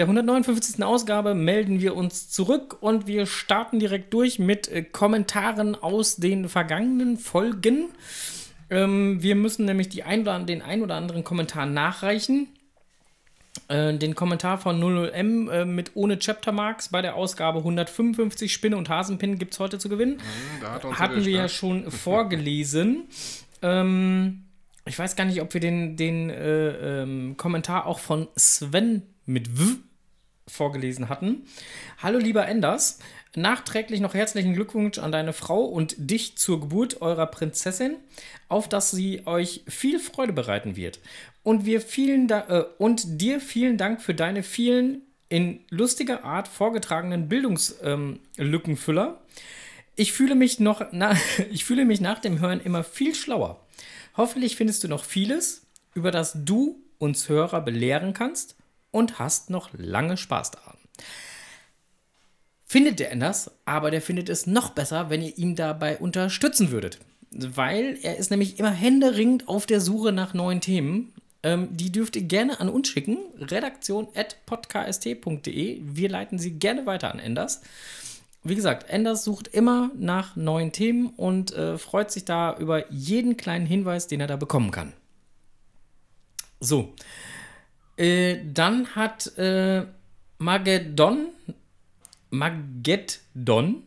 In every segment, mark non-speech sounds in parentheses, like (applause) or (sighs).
der 159. Ausgabe melden wir uns zurück und wir starten direkt durch mit äh, Kommentaren aus den vergangenen Folgen. Ähm, wir müssen nämlich die ein oder, den ein oder anderen Kommentar nachreichen. Äh, den Kommentar von 00M äh, mit ohne Chaptermarks bei der Ausgabe 155 Spinne und Hasenpin gibt es heute zu gewinnen. Mhm, hat Hatten wir ja ne? schon (laughs) vorgelesen. ähm, ich weiß gar nicht, ob wir den, den äh, ähm, Kommentar auch von Sven mit W vorgelesen hatten. Hallo lieber Enders, nachträglich noch herzlichen Glückwunsch an deine Frau und dich zur Geburt eurer Prinzessin, auf dass sie euch viel Freude bereiten wird. Und wir vielen da äh, und dir vielen Dank für deine vielen in lustiger Art vorgetragenen Bildungslückenfüller. Ich fühle mich noch na, (laughs) ich fühle mich nach dem Hören immer viel schlauer. Hoffentlich findest du noch vieles, über das du uns Hörer belehren kannst und hast noch lange Spaß daran. Findet der Enders, aber der findet es noch besser, wenn ihr ihn dabei unterstützen würdet. Weil er ist nämlich immer händeringend auf der Suche nach neuen Themen. Ähm, die dürft ihr gerne an uns schicken. Redaktion.podkst.de. Wir leiten sie gerne weiter an Enders. Wie gesagt, Enders sucht immer nach neuen Themen und äh, freut sich da über jeden kleinen Hinweis, den er da bekommen kann. So. Äh, dann hat äh, Magedon, Mageddon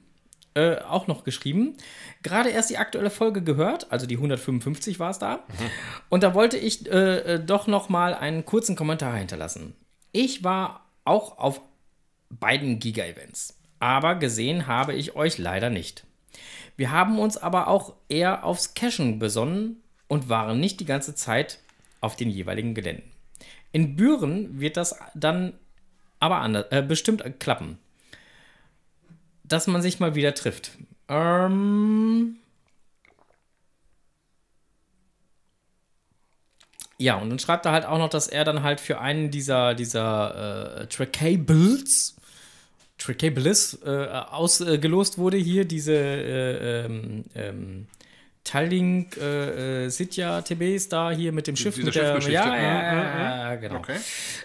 äh, auch noch geschrieben. Gerade erst die aktuelle Folge gehört, also die 155 war es da. Und da wollte ich äh, äh, doch noch mal einen kurzen Kommentar hinterlassen. Ich war auch auf beiden Giga-Events, aber gesehen habe ich euch leider nicht. Wir haben uns aber auch eher aufs Cashen besonnen und waren nicht die ganze Zeit auf den jeweiligen Geländen. In Büren wird das dann aber anders, äh, bestimmt klappen. Dass man sich mal wieder trifft. Ähm ja, und dann schreibt er halt auch noch, dass er dann halt für einen dieser, dieser äh, Trackables, Trackables äh, ausgelost wurde. Hier diese äh, ähm, ähm, Tallink äh, äh, Sitja TBs da hier mit dem Schiff. Diese mit der, Schiffgeschichte. ja, ja, ja, genau. Okay.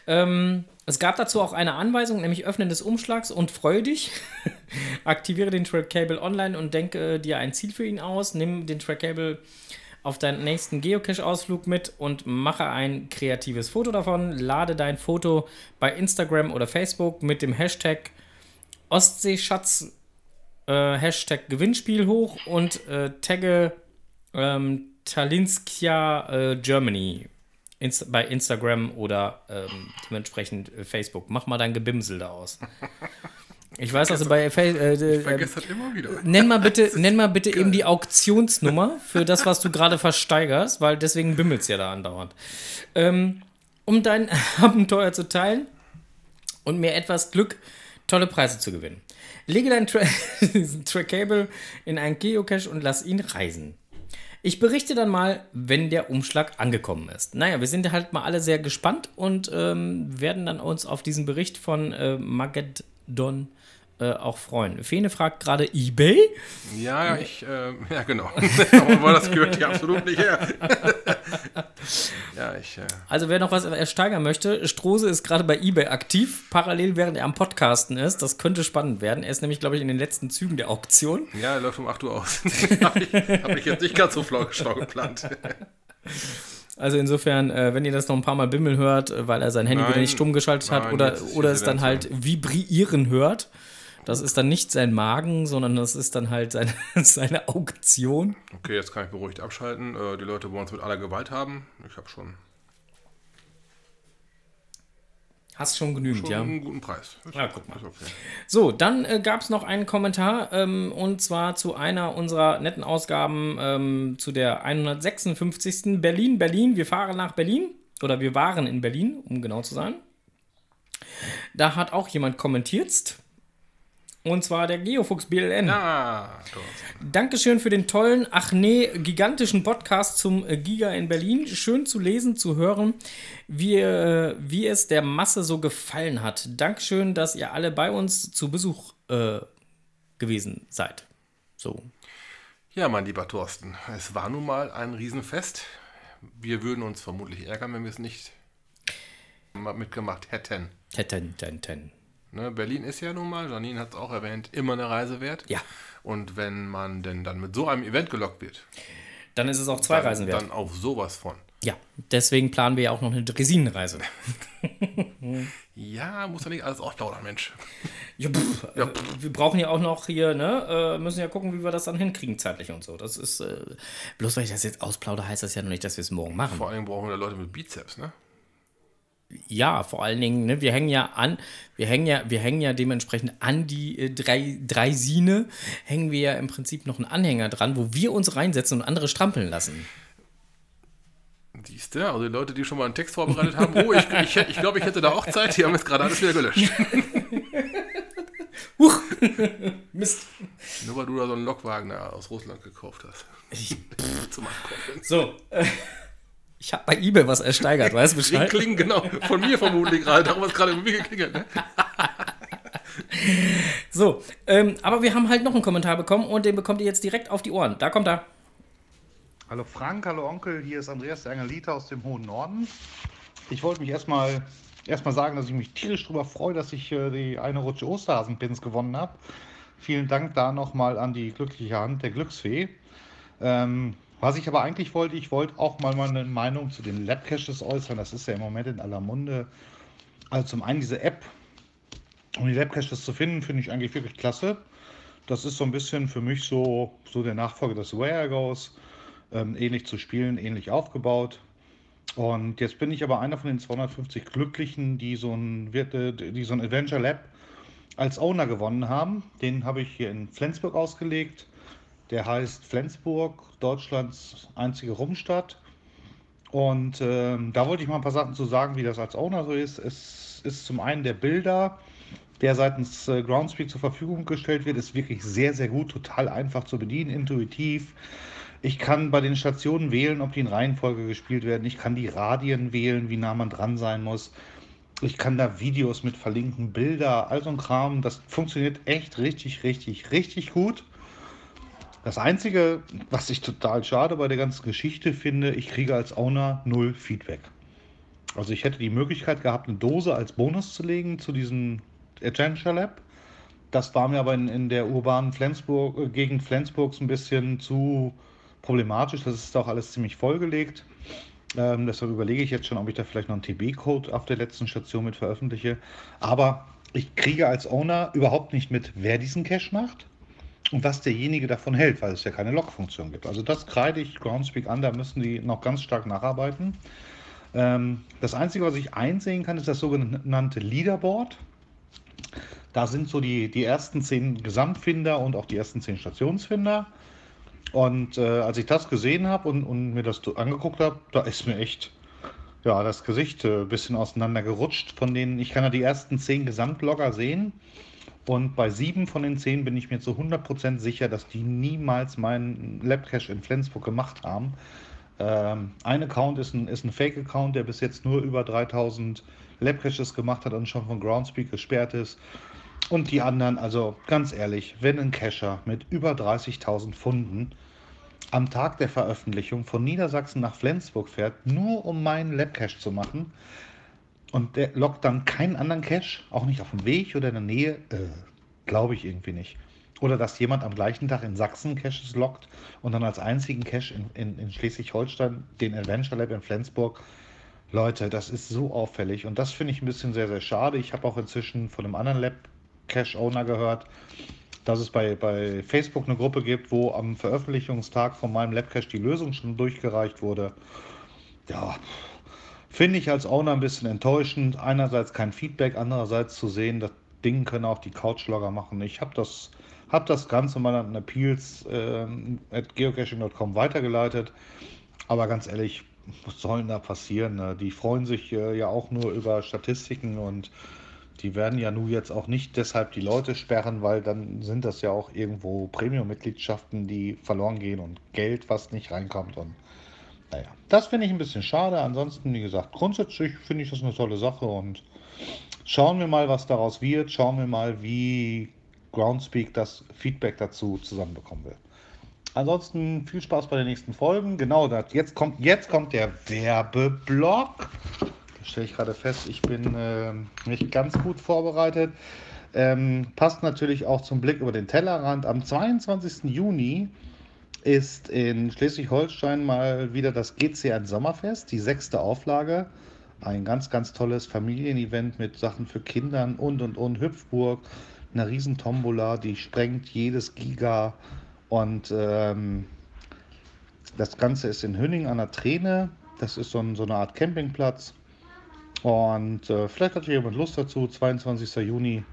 Ähm, es gab dazu auch eine Anweisung, nämlich Öffnen des Umschlags und freu dich. (laughs) Aktiviere den Trackable online und denke äh, dir ein Ziel für ihn aus. Nimm den Trackable auf deinen nächsten Geocache-Ausflug mit und mache ein kreatives Foto davon. Lade dein Foto bei Instagram oder Facebook mit dem Hashtag Ostseeschatz, äh, Hashtag Gewinnspiel hoch und äh, tagge ähm, Talinskia äh, Germany Inst bei Instagram oder ähm, dementsprechend äh, Facebook. Mach mal dein Gebimsel da aus. (laughs) Ich weiß also bei äh, äh, Vergesst das immer wieder. Nenn mal bitte, (laughs) nenn mal bitte eben die Auktionsnummer für das, was du gerade versteigerst, weil deswegen bimmelst ja da andauernd. Ähm, um dein (laughs) Abenteuer zu teilen und mir etwas Glück, tolle Preise zu gewinnen. Lege dein Tra Trackable in einen Geocache und lass ihn reisen. Ich berichte dann mal, wenn der Umschlag angekommen ist. Naja, wir sind halt mal alle sehr gespannt und ähm, werden dann uns auf diesen Bericht von äh, Mageddon äh, auch freuen. Fene fragt gerade eBay. Ja, ich, äh, ja, genau. (laughs) Aber das gehört hier absolut nicht her. (laughs) ja, ich, äh, Also wer noch was ersteigern möchte, Strose ist gerade bei eBay aktiv, parallel während er am Podcasten ist. Das könnte spannend werden. Er ist nämlich, glaube ich, in den letzten Zügen der Auktion. ja, er läuft um 8 Uhr aus. (laughs) Habe ich, hab ich jetzt nicht ganz so schlau schlau geplant. Also insofern, äh, wenn ihr das noch ein paar Mal bimmeln hört, äh, weil er sein Handy Nein, wieder nicht stumm geschaltet hat nein, oder, ist oder die es dann halt vibrieren hört, das ist dann nicht sein Magen, sondern das ist dann halt seine, (laughs) seine Auktion. Okay, jetzt kann ich beruhigt abschalten. Äh, die Leute wollen es mit aller Gewalt haben. Ich habe schon, Hast schon genügend, schon ja. einen guten Preis. Ist, Ja, guck mal. Okay. So, dann äh, gab es noch einen Kommentar ähm, und zwar zu einer unserer netten Ausgaben ähm, zu der 156. Berlin, Berlin. Wir fahren nach Berlin oder wir waren in Berlin, um genau zu sein. Da hat auch jemand kommentiert. Und zwar der Geofuchs BLN. Ah, Thorsten. Dankeschön für den tollen, ach nee, gigantischen Podcast zum äh, Giga in Berlin. Schön zu lesen, zu hören, wie, äh, wie es der Masse so gefallen hat. Dankeschön, dass ihr alle bei uns zu Besuch äh, gewesen seid. So. Ja, mein lieber Thorsten, es war nun mal ein Riesenfest. Wir würden uns vermutlich ärgern, wenn wir es nicht mitgemacht hätten. Hätten, ten, ten. Ne, Berlin ist ja nun mal, Janine hat es auch erwähnt, immer eine Reise wert. Ja. Und wenn man denn dann mit so einem Event gelockt wird, Dann ist es auch zwei dann, Reisen wert. dann auf sowas von. Ja, deswegen planen wir ja auch noch eine Dresinenreise. (laughs) Ja, muss ja nicht alles ausplaudern, Mensch. Ja, pff, äh, wir brauchen ja auch noch hier, ne, äh, müssen ja gucken, wie wir das dann hinkriegen zeitlich und so. Das ist, äh, bloß weil ich das jetzt ausplaudere, heißt das ja noch nicht, dass wir es morgen machen. Vor allem brauchen wir Leute mit Bizeps, ne? Ja, vor allen Dingen, ne, wir hängen ja an, wir hängen ja, wir hängen ja dementsprechend an die äh, drei, drei Sine, hängen wir ja im Prinzip noch einen Anhänger dran, wo wir uns reinsetzen und andere strampeln lassen. Siehst du, also die Leute, die schon mal einen Text vorbereitet haben, oh, ich, ich, ich glaube, ich hätte da auch Zeit, die haben jetzt gerade alles wieder gelöscht. (laughs) Huch! Mist. Nur weil du da so einen Lokwagen aus Russland gekauft hast. Ich, (laughs) Zum Abkaufen. so, ich habe bei eBay was ersteigert, weißt du (laughs) Bescheid? kling, genau. Von mir vermutlich gerade. Darum hat es gerade irgendwie geklingelt. Ne? (laughs) So, ähm, aber wir haben halt noch einen Kommentar bekommen und den bekommt ihr jetzt direkt auf die Ohren. Da kommt er. Hallo Frank, hallo Onkel, hier ist Andreas der Angelita aus dem hohen Norden. Ich wollte mich erstmal erstmal sagen, dass ich mich tierisch darüber freue, dass ich äh, die eine Rutsche Osterhasenpins gewonnen habe. Vielen Dank da nochmal an die glückliche Hand der Glücksfee. Ähm, was ich aber eigentlich wollte, ich wollte auch mal meine Meinung zu den Labcaches äußern. Das ist ja im Moment in aller Munde. Also zum einen diese App, um die Labcaches zu finden, finde ich eigentlich wirklich klasse. Das ist so ein bisschen für mich so, so der Nachfolger des Where Goes ähm, ähnlich zu spielen, ähnlich aufgebaut. Und jetzt bin ich aber einer von den 250 Glücklichen, die so ein, äh, die so ein Adventure Lab als Owner gewonnen haben. Den habe ich hier in Flensburg ausgelegt. Der heißt Flensburg, Deutschlands einzige Rumstadt. Und ähm, da wollte ich mal ein paar Sachen zu sagen, wie das als Owner so ist. Es ist zum einen der Bilder, der seitens äh, Groundspeak zur Verfügung gestellt wird, ist wirklich sehr, sehr gut, total einfach zu bedienen, intuitiv. Ich kann bei den Stationen wählen, ob die in Reihenfolge gespielt werden. Ich kann die Radien wählen, wie nah man dran sein muss. Ich kann da Videos mit verlinken, Bilder, all so ein Kram. Das funktioniert echt richtig, richtig, richtig gut. Das Einzige, was ich total schade bei der ganzen Geschichte finde, ich kriege als Owner null Feedback. Also ich hätte die Möglichkeit gehabt, eine Dose als Bonus zu legen zu diesem Adventure Lab. Das war mir aber in, in der urbanen Flensburg, äh, Gegend Flensburgs ein bisschen zu problematisch. Das ist auch alles ziemlich vollgelegt. Ähm, deshalb überlege ich jetzt schon, ob ich da vielleicht noch einen TB-Code auf der letzten Station mit veröffentliche. Aber ich kriege als Owner überhaupt nicht mit, wer diesen Cache macht und was derjenige davon hält, weil es ja keine Log-Funktion gibt. Also das kreide ich Groundspeak an, da müssen die noch ganz stark nacharbeiten. Ähm, das Einzige, was ich einsehen kann, ist das sogenannte Leaderboard. Da sind so die, die ersten zehn Gesamtfinder und auch die ersten zehn Stationsfinder. Und äh, als ich das gesehen habe und, und mir das angeguckt habe, da ist mir echt ja, das Gesicht äh, ein bisschen auseinander gerutscht. Von denen, ich kann ja die ersten zehn Gesamtlogger sehen. Und bei sieben von den zehn bin ich mir zu 100% sicher, dass die niemals meinen Labcache in Flensburg gemacht haben. Ähm, ein Account ist ein, ist ein Fake-Account, der bis jetzt nur über 3000 Labcaches gemacht hat und schon von Groundspeak gesperrt ist. Und die anderen, also ganz ehrlich, wenn ein Cacher mit über 30.000 Funden am Tag der Veröffentlichung von Niedersachsen nach Flensburg fährt, nur um meinen Labcache zu machen, und der lockt dann keinen anderen Cache, auch nicht auf dem Weg oder in der Nähe, äh, glaube ich irgendwie nicht. Oder dass jemand am gleichen Tag in Sachsen Caches lockt und dann als einzigen Cache in, in, in Schleswig-Holstein den Adventure Lab in Flensburg. Leute, das ist so auffällig und das finde ich ein bisschen sehr, sehr schade. Ich habe auch inzwischen von einem anderen Lab Cache Owner gehört, dass es bei, bei Facebook eine Gruppe gibt, wo am Veröffentlichungstag von meinem Labcache die Lösung schon durchgereicht wurde. Ja, finde ich als Owner ein bisschen enttäuschend. Einerseits kein Feedback, andererseits zu sehen, das Ding können auch die Couchlogger machen. Ich habe das, hab das Ganze mal an Appeals ähm, at geocaching.com weitergeleitet. Aber ganz ehrlich, was soll denn da passieren? ne? Die freuen sich äh, ja auch nur über Statistiken und die werden ja nun jetzt auch nicht deshalb die Leute sperren, weil dann sind das ja auch irgendwo Premium-Mitgliedschaften, die verloren gehen und Geld, was nicht reinkommt. Und naja, das finde ich ein bisschen schade. Ansonsten, wie gesagt, grundsätzlich finde ich das eine tolle Sache und schauen wir mal, was daraus wird. Schauen wir mal, wie Groundspeak das Feedback dazu zusammenbekommen will. Ansonsten viel Spaß bei den nächsten Folgen. Genau, das, jetzt, kommt, jetzt kommt der Werbeblock. Der stelle ich gerade fest, ich bin äh, nicht ganz gut vorbereitet. Ähm, passt natürlich auch zum Blick über den Tellerrand. Am 22. Juni ist in Schleswig-Holstein mal wieder das GCN Sommerfest, die sechste Auflage. Ein ganz, ganz tolles Familienevent mit Sachen für Kindern und und und. Hüpfburg, eine riesen Tombola, die sprengt jedes Giga. Und ähm, das Ganze ist in Hünning an der Träne. Das ist so, ein, so eine Art Campingplatz. Und äh, vielleicht hat jemand Lust dazu, 22. Juni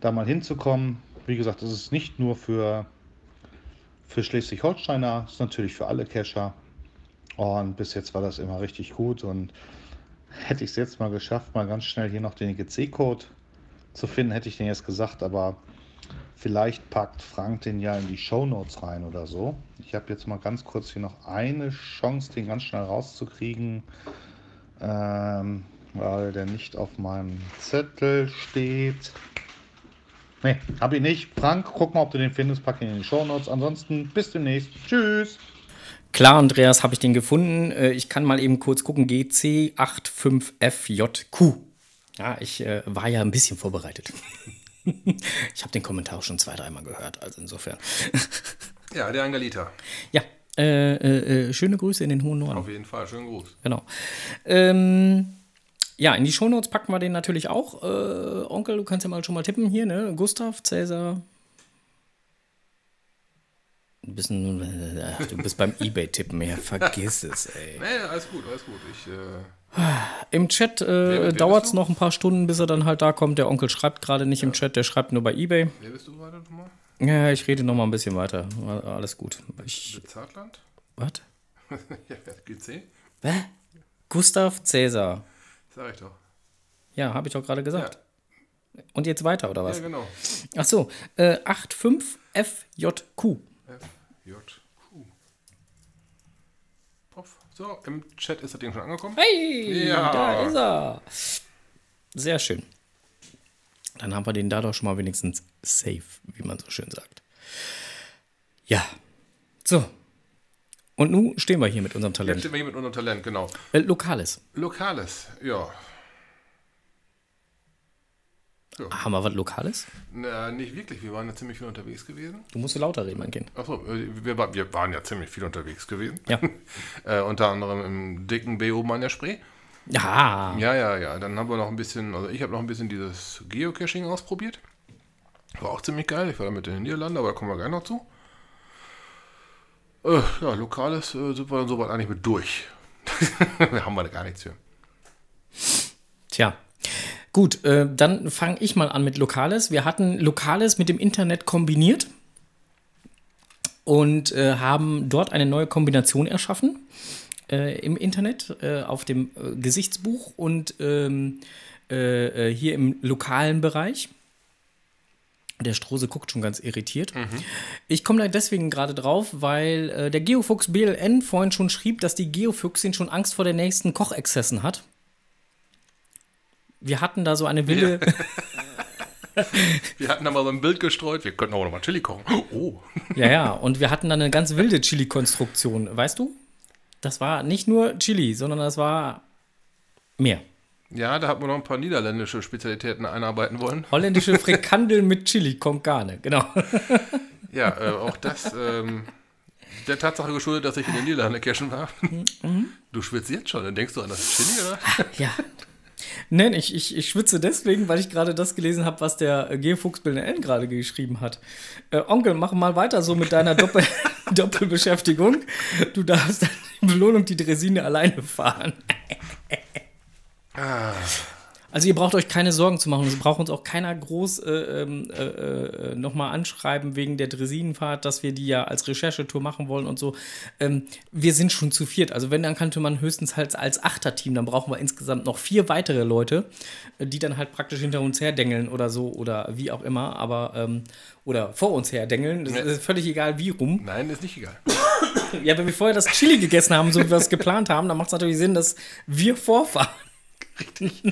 da mal hinzukommen. Wie gesagt, das ist nicht nur für, für Schleswig-Holsteiner, es ist natürlich für alle Cacher. Und bis jetzt war das immer richtig gut. Und hätte ich es jetzt mal geschafft, mal ganz schnell hier noch den EGC-Code zu finden, hätte ich den jetzt gesagt, aber vielleicht packt Frank den ja in die Show Notes rein oder so. Ich habe jetzt mal ganz kurz hier noch eine Chance, den ganz schnell rauszukriegen, ähm, weil der nicht auf meinem Zettel steht. Nee, habe ich nicht. Frank, guck mal, ob du den findest, pack ihn in die Show Notes. Ansonsten bis demnächst. Tschüss. Klar, Andreas, habe ich den gefunden. Äh, ich kann mal eben kurz gucken. GC85FJQ. Ja, ich äh, war ja ein bisschen vorbereitet. (laughs) ich habe den Kommentar schon zwei, dreimal gehört, also insofern. (laughs) Ja, der Angelita. Ja, äh, äh, äh, schöne Grüße in den hohen Norden. Auf jeden Fall, schönen Gruß. Genau. Ähm, ja, in die Shownotes packen wir den natürlich auch. Äh, Onkel, du kannst ja mal schon mal tippen hier, ne? Gustav, Cäsar. Du bist, ein, ach, du bist beim (laughs) Ebay-Tippen, ja, vergiss es, ey. Nee, alles gut, alles gut. Ich, äh, Im Chat äh, dauert es noch ein paar Stunden, bis er dann halt da kommt. Der Onkel schreibt gerade nicht im Chat, der schreibt nur bei Ebay. wer bist du gerade nochmal? Ja, ich rede noch mal ein bisschen weiter. Alles gut. Ich, Zartland? was? (laughs) ja, GC? Hä? Gustav Cäsar. Sag ich doch. Ja, habe ich doch gerade gesagt. Und jetzt weiter, oder was? Ja, genau. Ach so, äh, 85FJQ. F, J, Q. Puff. So, im Chat ist das Ding schon angekommen. Hey, Ja. da ist er. Sehr schön. Dann haben wir den da doch schon mal wenigstens safe, wie man so schön sagt. Ja. So. Und nun stehen wir hier mit unserem Jetzt Talent. stehen wir hier mit unserem Talent, genau. Äh, Lokales. Lokales, ja. Haben wir was Lokales? Na, nicht wirklich, wir waren ja ziemlich viel unterwegs gewesen. Du musst lauter reden, mein Kind. Achso, äh, wir, wir waren ja ziemlich viel unterwegs gewesen. Ja. (laughs) äh, unter anderem im dicken B oben an der Spree. Ja. Ja, ja, ja. Dann haben wir noch ein bisschen, also ich habe noch ein bisschen dieses Geocaching ausprobiert. War auch ziemlich geil. Ich war damit in den Niederlanden, aber da kommen wir gleich noch zu. Äh, ja, Lokales äh, sind wir dann soweit eigentlich mit durch. (laughs) da haben wir da gar nichts für. Tja. Gut, äh, dann fange ich mal an mit Lokales. Wir hatten Lokales mit dem Internet kombiniert und äh, haben dort eine neue Kombination erschaffen äh, im Internet äh, auf dem äh, Gesichtsbuch und ähm, äh, äh, hier im lokalen Bereich. Der Strose guckt schon ganz irritiert. Ich komme da deswegen gerade drauf, weil äh, der Geofuchs BLN vorhin schon schrieb, dass die Geofüchsin schon Angst vor den nächsten Kochexzessen hat. Wir hatten da so eine wilde. (laughs) Wir hatten da mal so ein Bild gestreut. Wir könnten auch noch mal Chili kochen. Oh. Ja, ja, und wir hatten dann eine ganz wilde Chili-Konstruktion. Weißt du? Das war nicht nur Chili, sondern das war mehr. Ja, da hat man noch ein paar niederländische Spezialitäten einarbeiten wollen. Holländische (laughs) Frikandel mit Chili, nicht. Genau. (laughs) Ja, äh, auch das ähm, der Tatsache geschuldet, dass ich in den Niederlanden cashen war. Du schwitzt jetzt schon, dann denkst du an das Chili, oder? (laughs) Ja. Nein, ich, ich, ich schwitze deswegen, weil ich gerade das gelesen habe, was der äh, Geofuchs N gerade geschrieben hat. Äh, Onkel, mach mal weiter so mit deiner Doppel Doppelbeschäftigung. Du darfst dann die Belohnung die Dresine alleine fahren. Also ihr braucht euch keine Sorgen zu machen. Es braucht uns auch keiner groß äh, ähm, äh, äh, nochmal anschreiben wegen der Dresinenfahrt, dass wir die ja als Recherchetour machen wollen und so. Ähm, wir sind schon zu viert. Also wenn, dann könnte man höchstens halt als Achterteam, dann brauchen wir insgesamt noch vier weitere Leute, äh, die dann halt praktisch hinter uns herdengeln oder so oder wie auch immer. Aber, ähm, oder vor uns herdengeln. Das ist völlig egal wie rum. Nein, ist nicht egal. Ja, wenn wir vorher das Chili gegessen haben, so wie wir es geplant haben, dann macht es natürlich Sinn, dass wir vorfahren. (laughs) Richtig.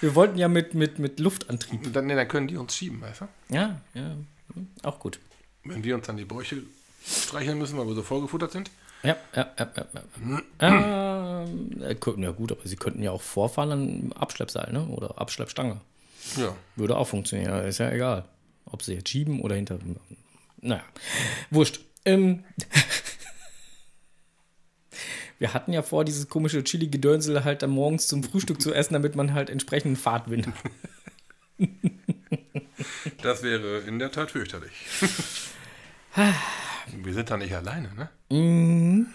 Wir wollten ja mit, mit, mit Luftantrieb. Dann, nee, dann können die uns schieben, weißt du? Ja, ja, hm, auch gut. Wenn wir uns dann die Bäuche streicheln müssen, weil wir so vollgefuttert sind. Ja, ja, ja, ja. ja. (clears throat) Ähm, äh, könnten- ja gut, aber sie könnten ja auch vorfahren an Abschleppseil, ne? Oder Abschleppstange. Ja. Würde auch funktionieren, ist ja egal. Ob sie jetzt schieben oder hinter. Naja, wurscht. Ähm, (laughs) wir hatten ja vor, dieses komische Chili-Gedönsel halt dann morgens zum Frühstück zu essen, damit man halt entsprechenden Fahrtwind hat. (laughs) Das wäre in der Tat fürchterlich. Wir sind da nicht alleine, ne?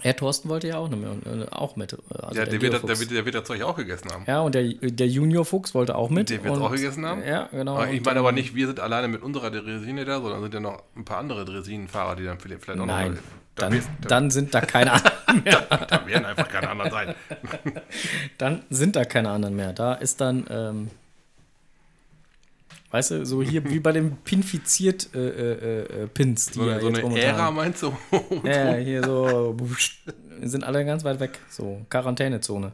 Herr Thorsten wollte ja auch, mehr, äh, auch mit. äh, Also Ja, der, wird, das- Geofuchs. der, wird, der wird das Zeug auch gegessen haben. ja, und der, der Junior Fuchs wollte auch mit. Der wird's und- auch gegessen haben? Ja, genau. Aber ich meine aber nicht, wir sind alleine mit unserer Dresine da, sondern sind ja noch ein paar andere Dresinenfahrer, die dann vielleicht auch Nein, noch. Da, dann, da, dann sind da keine (laughs) anderen mehr. da werden einfach keine anderen sein. (laughs) Dann sind da keine anderen mehr. Da ist dann, ähm, weißt du, so hier wie bei dem Pinfiziert äh, äh, äh, Pins, die So, ja eine- so jetzt eine Ära meinst du? (laughs) Ja, hier so sind alle ganz weit weg. So Quarantänezone.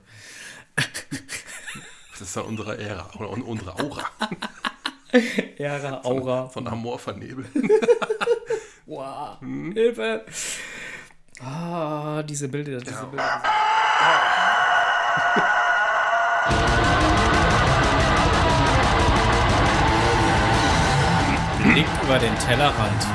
Das ist ja unsere Ära oder un- unsere Aura Ära, Aura. von Amor vernebelt. Wow. Hm? Hilfe. Ah, diese Bilder, diese Ja. Bilder. Blick über den Tellerrand.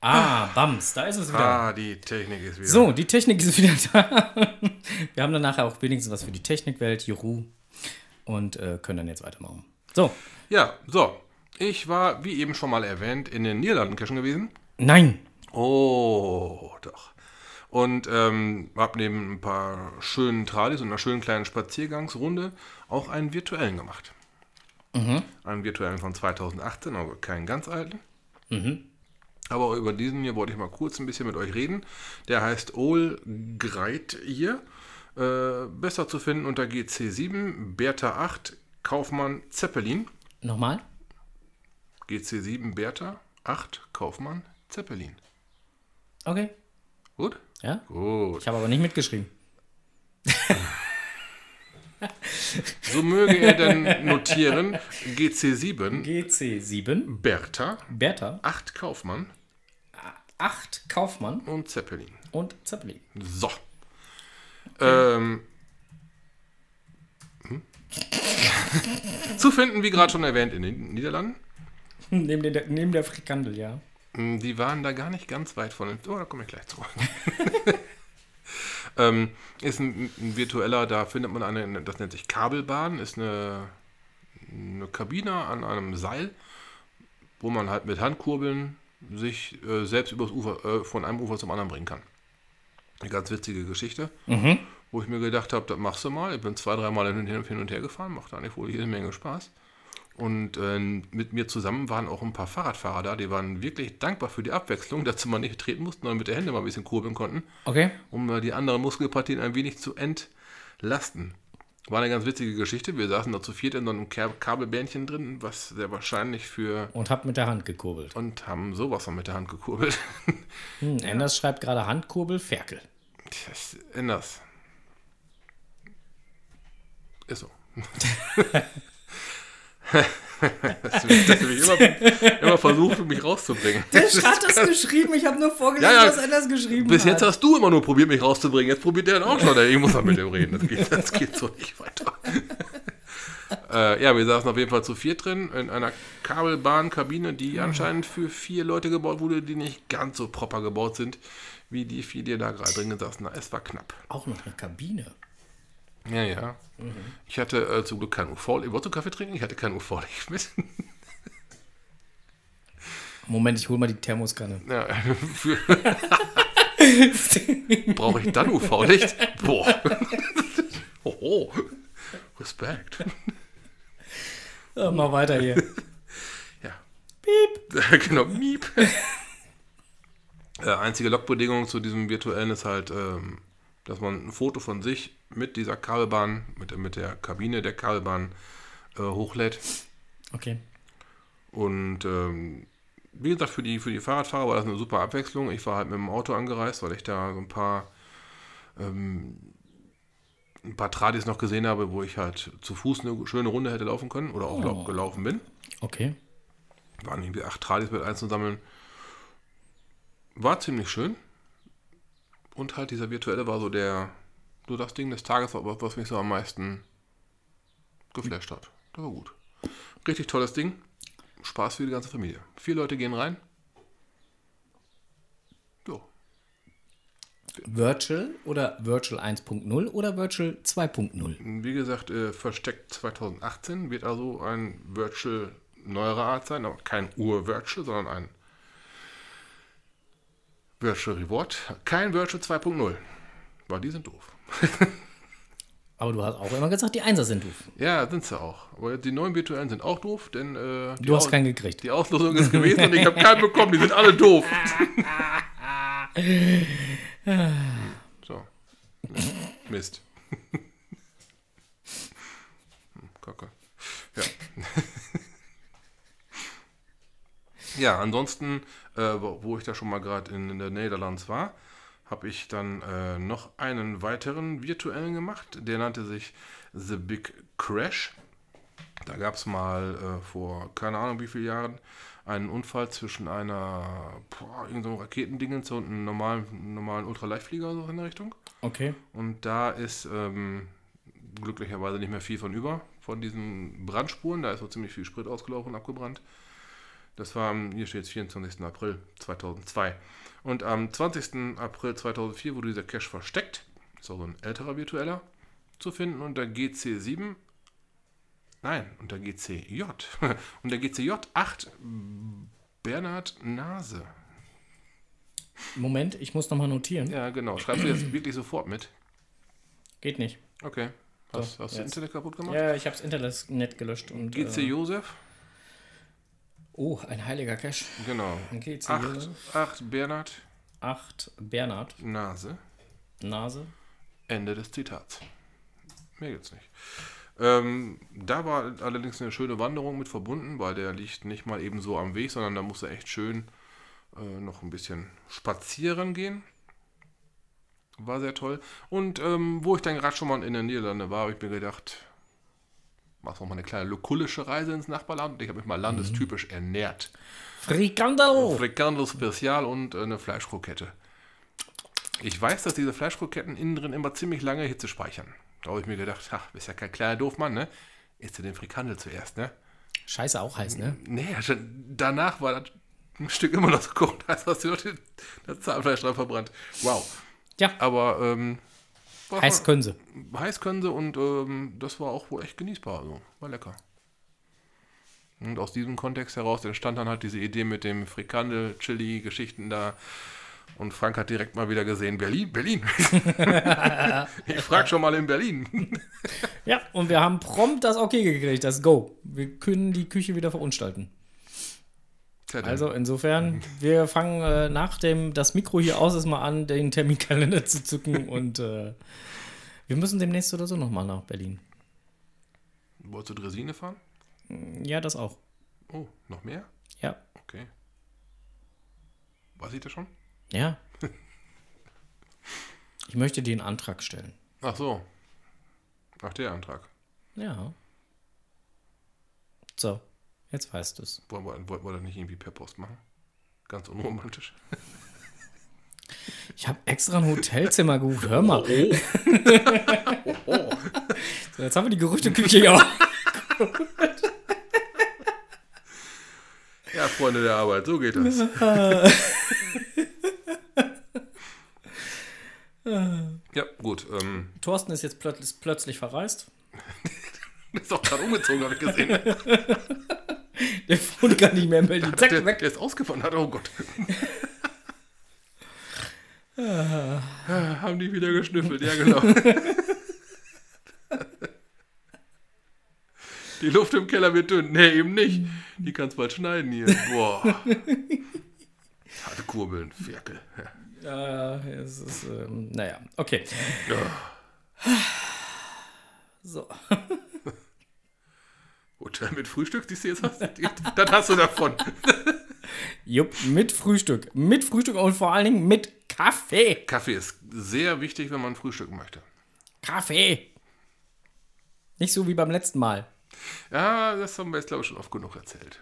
Ah, Bams, da ist es wieder. Ah, die Technik ist wieder. So, die Technik ist wieder da. Wir haben dann nachher auch wenigstens was für die Technikwelt, Juhu. Und äh, können dann jetzt weitermachen. So, Ja, so. Ich war, wie eben schon mal erwähnt, in den Niederlanden cashen gewesen. nein. Oh, doch. Und ähm, habe neben ein paar schönen Tradis und einer schönen kleinen Spaziergangsrunde auch einen virtuellen gemacht. Einen virtuellen von 2018, aber keinen ganz alten. Aber über diesen hier wollte ich mal kurz ein bisschen mit euch reden. Der heißt Ol Greit hier. Äh, besser zu finden unter GC7, Bertha 8, Kaufmann Zeppelin. Nochmal? GC7 Bertha 8, Kaufmann Zeppelin. Okay. Gut? Ja? Gut. Ich habe aber nicht mitgeschrieben. (laughs) So möge er dann notieren, GC7, GC7, Bertha, Bertha, 8 Kaufmann 8 Kaufmann und Zeppelin. und Zeppelin. So. Ähm. Hm? (laughs) Zu finden, wie gerade schon erwähnt, in den Niederlanden. neben, der, neben der Frikandel, ja. Hm, Die waren da gar nicht ganz weit von. Oh, da komme ich gleich zu. (laughs) ähm, ist ein, ein virtueller, da findet man eine, das nennt sich Kabelbahn, ist eine, eine Kabine an einem Seil, wo man halt mit Handkurbeln sich äh, selbst übers Ufer, äh, von einem Ufer zum anderen bringen kann. Eine ganz witzige Geschichte, wo ich mir gedacht habe, das machst du mal. Ich bin zwei, dreimal hin und her, hin und her gefahren, macht eigentlich wohl jede Menge Spaß. Und äh, mit mir zusammen waren auch ein paar Fahrradfahrer da, die waren wirklich dankbar für die Abwechslung, (laughs) dass sie mal nicht treten mussten, sondern mit der Hände mal ein bisschen kurbeln konnten, Okay. um äh, die anderen Muskelpartien ein wenig zu entlasten. War eine ganz witzige Geschichte. Wir saßen da zu viert in so einem Ka- Kabelbähnchen drin, was sehr wahrscheinlich für. Und hab mit der Hand gekurbelt. Und haben sowas von mit der Hand gekurbelt. (laughs) Hm, Anders schreibt gerade Handkurbel, Ferkel. Das ändert. Ist so. (laughs) dass du, dass du mich immer, (laughs) immer versuchst, mich rauszubringen. Der hat das geschrieben, ich habe nur vorgelesen, Ja, ja. was Anders geschrieben Bis hat. jetzt hast du immer nur probiert, mich rauszubringen. Jetzt probiert der dann auch schon. Ich muss mal mit dem reden. Das geht, das geht so nicht weiter. (laughs) äh, ja, wir saßen auf jeden Fall zu viert drin in einer Kabelbahnkabine, die anscheinend für vier Leute gebaut wurde, die nicht ganz so proper gebaut sind, wie die vier, die da gerade drin saßen. Na, es war knapp. Auch noch eine Kabine. Ja, ja. Ich hatte äh, zum Glück kein UV. Ich wollte Kaffee trinken, ich hatte kein UV-Licht (laughs) mit. Moment, ich hole mal die Thermoskanne. Ja, (laughs) (laughs) Brauche ich dann UV-Licht? Boah. Oho. Respekt. Ja, mal weiter hier. Ja. Piep. genau, miep. Äh, einzige Logbedingung zu diesem virtuellen ist halt, ähm, dass man ein Foto von sich mit dieser Kabelbahn, mit, der- mit der Kabine der Kabelbahn äh, hochlädt. Okay. Und ähm, wie gesagt, für die, für die Fahrradfahrer war das eine super Abwechslung. Ich war halt mit dem Auto angereist, weil ich da so ein paar ähm, ein paar Tradis noch gesehen habe, wo ich halt zu Fuß eine schöne Runde hätte laufen können oder auch Oh. gelaufen bin. Okay. Waren irgendwie acht Tradis mit einzusammeln. War ziemlich schön. Und halt dieser virtuelle war so der, so das Ding des Tages, was mich so am meisten geflasht hat. Das war gut. Richtig tolles Ding. Spaß für die ganze Familie. Vier Leute gehen rein. Jo. Virtual oder Virtual 1.0 oder Virtual 2.0? Wie gesagt, äh, versteckt 2018 wird also ein Virtual neuerer Art sein, aber kein Ur-Virtual, sondern ein Virtual Reward. Kein Virtual 2.0. Weil die sind doof. (laughs) Aber du hast auch immer gesagt, die Einser sind doof. Ja, sind sie auch. Aber die neuen virtuellen sind auch doof, denn äh, Du hast Aus- keinen gekriegt. die Auslosung ist gewesen und ich habe keinen bekommen. Die sind alle doof. (laughs) so. Mist. Hm, Kacke. Ja. (laughs) ja, ansonsten, äh, wo ich da schon mal gerade in, in der Niederlands war, habe ich dann äh, noch einen weiteren virtuellen gemacht. Der nannte sich The Big Crash. Da gab es mal äh, vor keine Ahnung wie vielen Jahren einen Unfall zwischen einer boah, so Raketendingens und einem normalen, normalen Ultraleichtflieger so in der Richtung. Okay. Und da ist ähm, glücklicherweise nicht mehr viel von über, von diesen Brandspuren. Da ist so ziemlich viel Sprit ausgelaufen und abgebrannt. Das war, am- hier steht es 24. April 2002. Und am 20. April 2004 wurde dieser Cache versteckt. Ist auch so ein älterer virtueller zu finden unter GC7. Nein, unter GCJ. (laughs) unter GCJ 8 Bernhard Nase. Moment, ich muss nochmal notieren. Ja, genau. Schreibst du jetzt (clears throat) wirklich sofort mit? Geht nicht. Okay. Hast, So, hast du jetzt. Internet kaputt gemacht? Ja, ich habe das Internet gelöscht. Und, GC Äh, Josef? Oh, ein heiliger Cache. Genau. Ein GC 8, Josef. 8 Bernhard 8 Bernhard. Nase. Nase. Ende des Zitats. Mehr gibt's nicht. Ähm, da war allerdings eine schöne Wanderung mit verbunden, weil der liegt nicht mal eben so am Weg, sondern da musste echt schön äh, noch ein bisschen spazieren gehen. War sehr toll. Und ähm, wo ich dann gerade schon mal in den Niederlande war, habe ich mir gedacht, machst noch mal eine kleine lokulische Reise ins Nachbarland. Ich habe mich mal landestypisch ernährt. Frikandel. Frikandel Spezial und äh, eine Fleischkrokette. Ich weiß, dass diese Fleischkroketten innen drin immer ziemlich lange Hitze speichern. Da habe ich mir gedacht, ach, bist ja kein kleiner Doofmann, ne? Isst du den Frikandel zuerst, ne? Scheiße auch heiß, ne? Nee, schon danach war das ein Stück immer noch so kocht, (laughs) als hast du noch das Zahnfleisch dran verbrannt. Wow. Ja, Aber ähm, heiß können sie. heiß können sie und ähm, das war auch wohl echt genießbar. Also, war lecker. Und aus diesem Kontext heraus entstand dann halt diese Idee mit dem Frikandel-Chili-Geschichten da. Und Frank hat direkt mal wieder gesehen, Berlin, Berlin. (laughs) ich frag schon mal in Berlin. Ja, und wir haben prompt das Okay gekriegt, das Go. Wir können die Küche wieder verunstalten. Also insofern, wir fangen äh, nach dem das Mikro hier aus ist mal an, den Terminkalender (laughs) zu zücken (laughs) und äh, wir müssen demnächst oder so nochmal nach Berlin. Wolltest du Dresine fahren? Ja, das auch. Oh, noch mehr? Ja. Okay. Weiß ich das schon? Ja. (laughs) Ich möchte dir einen Antrag stellen. Ach so. Ach, der Antrag. Ja. So, jetzt weißt du es. Wollen wir, wollen wir das nicht irgendwie per Post machen? Ganz unromantisch. Ich habe extra ein Hotelzimmer gebucht. Hör mal. Oh. (laughs) So, jetzt haben wir die Gerüchteküche ja auch. Ja, Freunde der Arbeit, so geht das. (laughs) ja, gut. Ähm, Thorsten ist jetzt plötzlich, plötzlich verreist. (laughs) ist auch gerade umgezogen, habe ich gesehen. (laughs) Der wohnt gar nicht mehr in Berlin. Zack, Der, weg. der ist ausgewandert, oh Gott. Ah, (laughs) Haben die wieder geschnüffelt, ja genau. (laughs) Die Luft im Keller wird dünn. Nee, eben nicht. Die kannst bald schneiden hier. Boah. Harte Kurbeln, Ferkel. Ja. Ja, es ist, ähm, naja, okay. So. Hotel mit Frühstück, siehst du jetzt? Hast, das hast du davon. (laughs) Jupp, mit Frühstück. Mit Frühstück und vor allen Dingen mit Kaffee. Kaffee ist sehr wichtig, wenn man frühstücken möchte. Kaffee. Nicht so wie beim letzten Mal. Ja, das haben wir jetzt, glaube ich, schon oft genug erzählt.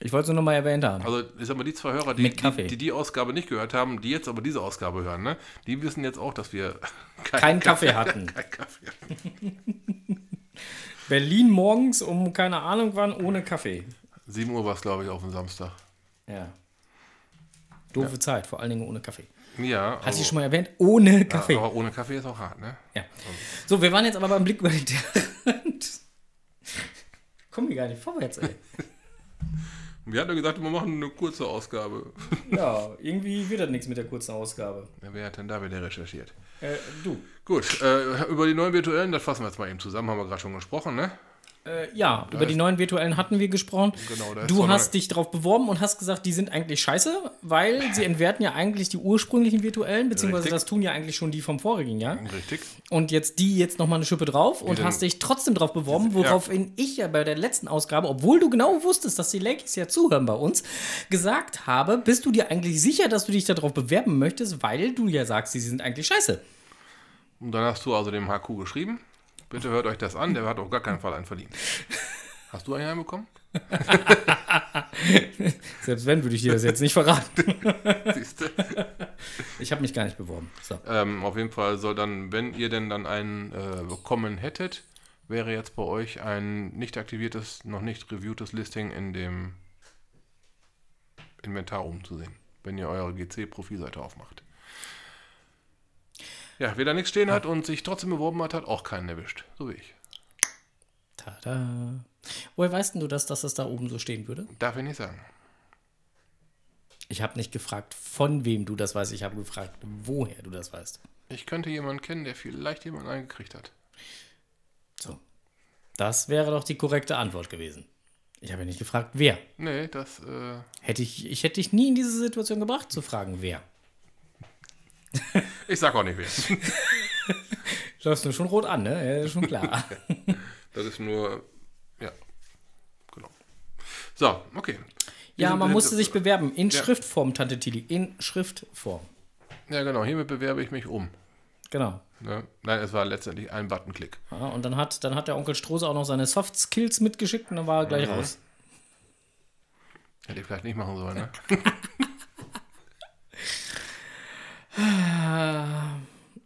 Ich wollte es nur nochmal erwähnt haben. Also, ich sag mal, die zwei Hörer, die die, Kaffee. die die Ausgabe nicht gehört haben, die jetzt aber diese Ausgabe hören, ne? Die wissen jetzt auch, dass wir Keinen (laughs) Kaffee hatten. (laughs) Kein Kaffee hatten. Berlin morgens um keine Ahnung wann ohne Kaffee. 7 Uhr war es, glaube ich, auf dem Samstag. Ja. Doofe Zeit, vor allen Dingen ohne Kaffee. Ja, Hast also, du schon mal erwähnt? Ohne Kaffee. aber ohne Kaffee ist auch hart, ne? Ja. So, wir waren jetzt aber beim Blick über den Tellerrand. Komm hier gar nicht vorwärts, ey. (laughs) Wir hatten ja gesagt, wir machen eine kurze Ausgabe. (laughs) Ja, irgendwie wird das nichts mit der kurzen Ausgabe. Ja, wer hat denn da wieder recherchiert? Äh, du. Gut, äh, über die neuen virtuellen, das fassen wir jetzt mal eben zusammen, haben wir gerade schon gesprochen, ne? Äh, ja, über die neuen virtuellen hatten wir gesprochen. Genau, da du hast dich darauf beworben und hast gesagt, die sind eigentlich scheiße, weil sie entwerten ja eigentlich die ursprünglichen virtuellen, beziehungsweise Richtig. das tun ja eigentlich schon die vom vorigen Jahr. Richtig. Und jetzt die jetzt nochmal eine Schippe drauf und denn- hast dich trotzdem drauf beworben, woraufhin ich ja bei der letzten Ausgabe, obwohl du genau wusstest, dass die Lakers ja zuhören bei uns, gesagt habe, bist du dir eigentlich sicher, dass du dich darauf bewerben möchtest, weil du ja sagst, sie sind eigentlich scheiße. Und dann hast du also dem HQ geschrieben, bitte hört euch das an, der hat auf gar keinen Fall einen verdient. Hast du einen einbekommen? (laughs) Selbst wenn, würde ich dir das jetzt nicht verraten. (laughs) Siehste. Ich habe mich gar nicht beworben. So. Ähm, auf jeden Fall soll dann, wenn ihr denn dann einen äh, bekommen hättet, wäre jetzt bei euch ein nicht aktiviertes, noch nicht reviewtes Listing in dem Inventar umzusehen, wenn ihr eure GC-Profilseite aufmacht. Ja, wer da nichts stehen hat und sich trotzdem beworben hat, hat auch keinen erwischt. So wie ich. Tada. Woher weißt denn du das, dass das da oben so stehen würde? Darf ich nicht sagen. Ich habe nicht gefragt, von wem du das weißt. Ich habe gefragt, woher du das weißt. Ich könnte jemanden kennen, der vielleicht jemanden eingekriegt hat. So. Das wäre doch die korrekte Antwort gewesen. Ich habe ja nicht gefragt, wer. Nee, das, äh, Hätte ich, ich hätte dich nie in diese Situation gebracht, zu fragen, wer. Ich sag auch nicht wer. (laughs) Läufst du schon rot an, ne? Ja, ist schon klar. (laughs) Das ist nur, ja, genau. So, okay. Ja, man musste sich bewerben. In Ja. Schriftform, Tante Tilly. In Schriftform. Ja, genau, hiermit bewerbe ich mich um. Genau. Ne? Nein, es war letztendlich ein Buttonklick. Ja, und dann hat, dann hat der Onkel Strose auch noch seine Soft Skills mitgeschickt und dann war er gleich Mhm. raus. Hätte ich vielleicht nicht machen sollen, ne? (laughs)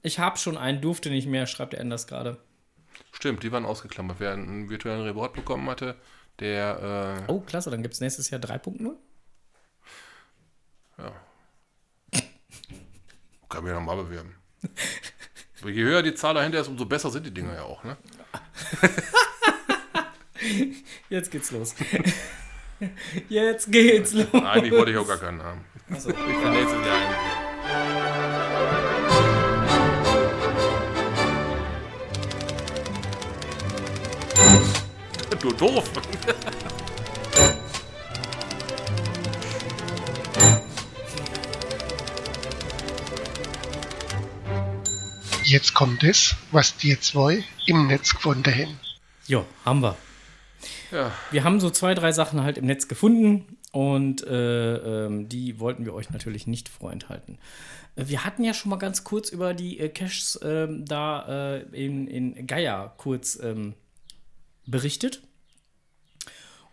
Ich habe schon einen, durfte nicht mehr, schreibt der Enders gerade. Stimmt, die waren ausgeklammert. Wer einen virtuellen Report bekommen hatte, der, äh, Oh, klasse, dann gibt es nächstes Jahr 3.0. (laughs) kann mich nochmal bewerben. Aber je höher die Zahl dahinter ist, umso besser sind die Dinger ja auch, ne? (laughs) Jetzt geht's los. (laughs) Jetzt geht's los. Eigentlich wollte ich auch gar keinen haben. Achso. Ich kann nächstes Jahr einen. Du doof! Jetzt kommt es, was die zwei im Netz gefunden haben. Jo, haben wir. Ja, Wir haben so zwei, drei Sachen halt im Netz gefunden und äh, ähm, die wollten wir euch natürlich nicht vorenthalten. Äh, Wir hatten ja schon mal ganz kurz über die äh, Caches ähm, da äh, in, in Gaia kurz ähm, berichtet.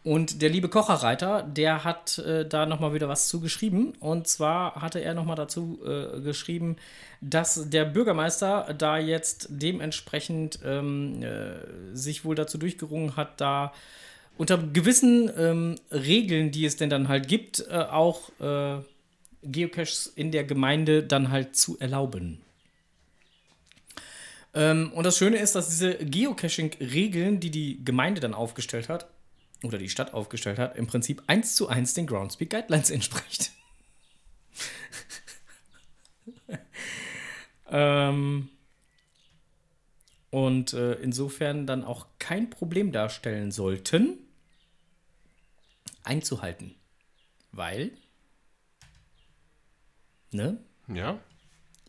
Und der liebe Kocherreiter, der hat äh, da nochmal wieder was zugeschrieben. Und zwar hatte er nochmal dazu äh, geschrieben, dass der Bürgermeister da jetzt dementsprechend ähm, äh, sich wohl dazu durchgerungen hat, da unter gewissen ähm, Regeln, die es denn dann halt gibt, äh, auch äh, Geocaches in der Gemeinde dann halt zu erlauben. Ähm, und das Schöne ist, dass diese Geocaching-Regeln, die die Gemeinde dann aufgestellt hat, oder die Stadt aufgestellt hat, im Prinzip eins zu eins den Groundspeak Guidelines entspricht. (laughs) ähm, und äh, insofern dann auch kein Problem darstellen sollten, einzuhalten. Weil, ne, ja.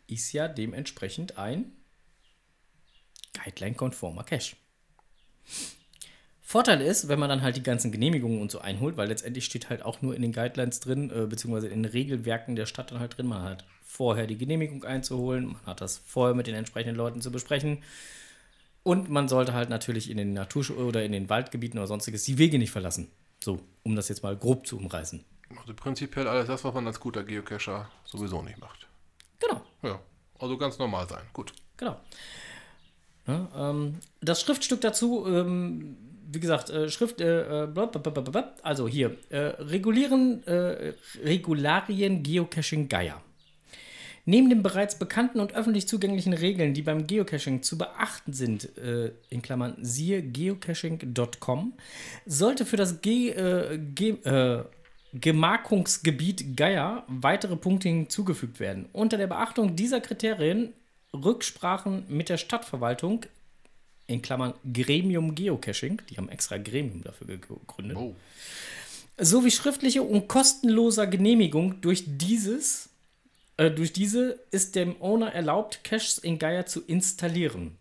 ist ja dementsprechend ein Guideline-konformer Cache. Vorteil ist, wenn man dann halt die ganzen Genehmigungen und so einholt, weil letztendlich steht halt auch nur in den Guidelines drin, äh, beziehungsweise in den Regelwerken der Stadt dann halt drin, man hat vorher die Genehmigung einzuholen, man hat das vorher mit den entsprechenden Leuten zu besprechen. Und man sollte halt natürlich in den Natur- oder in den Waldgebieten oder sonstiges die Wege nicht verlassen. So, um das jetzt mal grob zu umreißen. Also prinzipiell alles das, was man als guter Geocacher sowieso nicht macht. Genau, Ja, also ganz normal sein. Gut. genau. Ne, ähm, das Schriftstück dazu, ähm, wie gesagt, äh, Schrift, äh, äh, also hier, äh, regulieren, äh, Regularien Geocaching Geier. Neben den bereits bekannten und öffentlich zugänglichen Regeln, die beim Geocaching zu beachten sind, äh, in Klammern siehe geocaching.com, sollte für das Ge äh, Ge äh, Gemarkungsgebiet Geier weitere Punkte hinzugefügt werden. Unter der Beachtung dieser Kriterien Rücksprachen mit der Stadtverwaltung, in Klammern Gremium Geocaching, die haben extra Gremium dafür gegründet, Oh. sowie schriftliche und kostenloser Genehmigung durch dieses, äh, durch diese ist dem Owner erlaubt, Caches in Gaia zu installieren.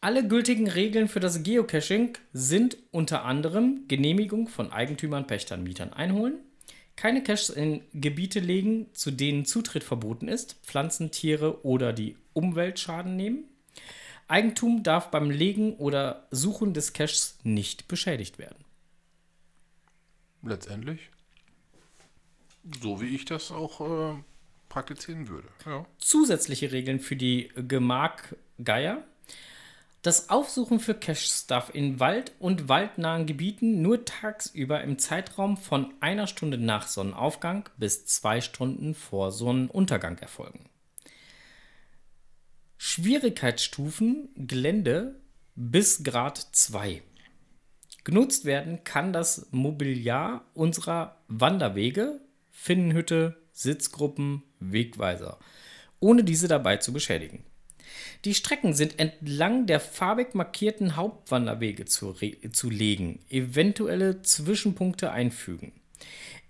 Alle gültigen Regeln für das Geocaching sind unter anderem Genehmigung von Eigentümern, Pächtern, Mietern einholen, keine Caches in Gebiete legen, zu denen Zutritt verboten ist, Pflanzen, Tiere oder die Umwelt Schaden nehmen. Eigentum darf beim Legen oder Suchen des Caches nicht beschädigt werden. Letztendlich so, wie ich das auch äh, praktizieren würde. Ja. zusätzliche Regeln für die Gemark Geier. Das Aufsuchen für Caches darf in Wald- und waldnahen Gebieten nur tagsüber im Zeitraum von einer Stunde nach Sonnenaufgang bis zwei Stunden vor Sonnenuntergang erfolgen. Schwierigkeitsstufen Gelände bis Grad 2. Genutzt werden kann das Mobiliar unserer Wanderwege, Finnenhütte, Sitzgruppen, Wegweiser, ohne diese dabei zu beschädigen. Die Strecken sind entlang der farbig markierten Hauptwanderwege zu, zu legen, eventuelle Zwischenpunkte einfügen.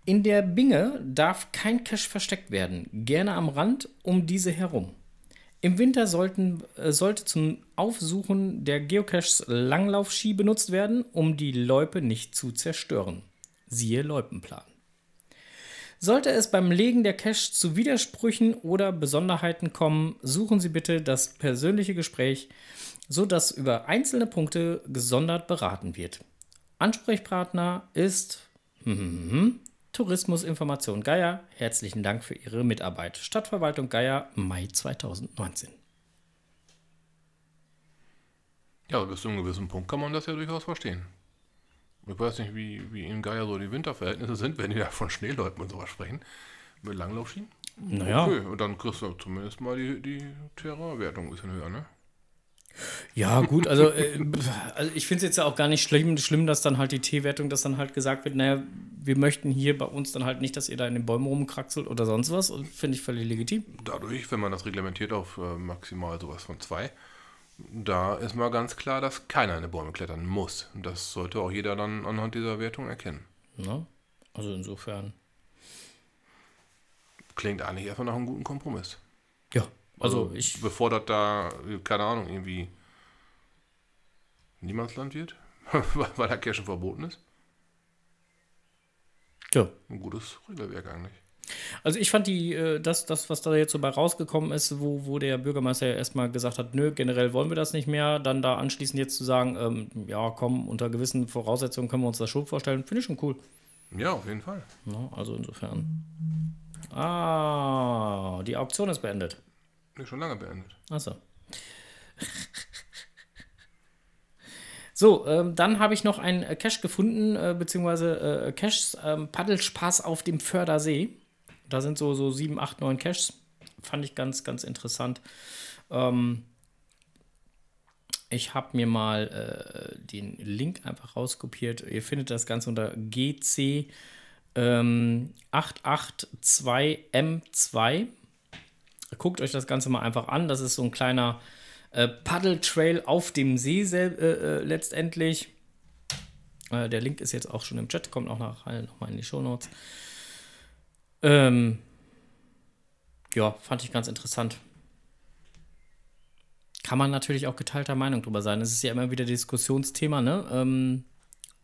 In der Binge darf kein Cache versteckt werden, gerne am Rand um diese herum. Im Winter sollten, äh, sollte zum Aufsuchen der Geocaches Langlaufski benutzt werden, um die Loipe nicht zu zerstören. Siehe Loipenplan. Sollte es beim Legen der Cache zu Widersprüchen oder Besonderheiten kommen, suchen Sie bitte das persönliche Gespräch, sodass über einzelne Punkte gesondert beraten wird. Ansprechpartner ist hm, Tourismusinformation Geier. Herzlichen Dank für Ihre Mitarbeit. Stadtverwaltung Geier, Mai 2019. Ja, bis zu einem gewissen Punkt kann man das ja durchaus verstehen. Ich weiß nicht, wie, wie in Geier so die Winterverhältnisse sind, wenn die da von Schneeläufen und sowas sprechen. Mit Langlaufschienen. Naja, Okay, und dann kriegst du zumindest mal die, die Terrainwertung ein bisschen höher, ne? Ja, gut, also, äh, also ich finde es jetzt ja auch gar nicht schlimm, schlimm, dass dann halt die T-Wertung, dass dann halt gesagt wird, naja, wir möchten hier bei uns dann halt nicht, dass ihr da in den Bäumen rumkraxelt oder sonst was. Finde ich völlig legitim. Dadurch, wenn man das reglementiert auf äh, maximal sowas von zwei, da ist mal ganz klar, dass keiner in die Bäume klettern muss. Und das sollte auch jeder dann anhand dieser Wertung erkennen. Ne? Also insofern. Klingt eigentlich erstmal nach einem guten Kompromiss. Ja, also ich. Bevor das da, keine Ahnung, irgendwie Niemandsland wird, (laughs) weil der Cashen verboten ist. Ja. Ein gutes Regelwerk eigentlich. Also ich fand die, äh, das, das, was da jetzt so bei rausgekommen ist, wo, wo der Bürgermeister ja erstmal gesagt hat, nö, generell wollen wir das nicht mehr, dann da anschließend jetzt zu sagen, ähm, ja, komm, unter gewissen Voraussetzungen können wir uns das schon vorstellen, finde ich schon cool. Ja, auf jeden Fall. Ne? Also insofern. Ah, die Auktion ist beendet. Ist schon lange beendet. Achso. (laughs) So, ähm, dann habe ich noch einen Cache gefunden, äh, beziehungsweise äh, Caches, ähm, Paddelspaß auf dem Fördersee. Da sind so, so sieben, acht, neun Caches. Fand ich ganz, ganz interessant. Ähm, ich habe mir mal äh, den Link einfach rauskopiert. Ihr findet das Ganze unter GC ähm, 882M2. Guckt euch das Ganze mal einfach an. Das ist so ein kleiner äh, Paddeltrail auf dem See äh, äh, letztendlich. Äh, der Link ist jetzt auch schon im Chat, kommt auch nachher nochmal in die Shownotes. Ähm, ja, fand ich ganz interessant. Kann man natürlich auch geteilter Meinung drüber sein. Es ist ja immer wieder Diskussionsthema, ne? Ähm,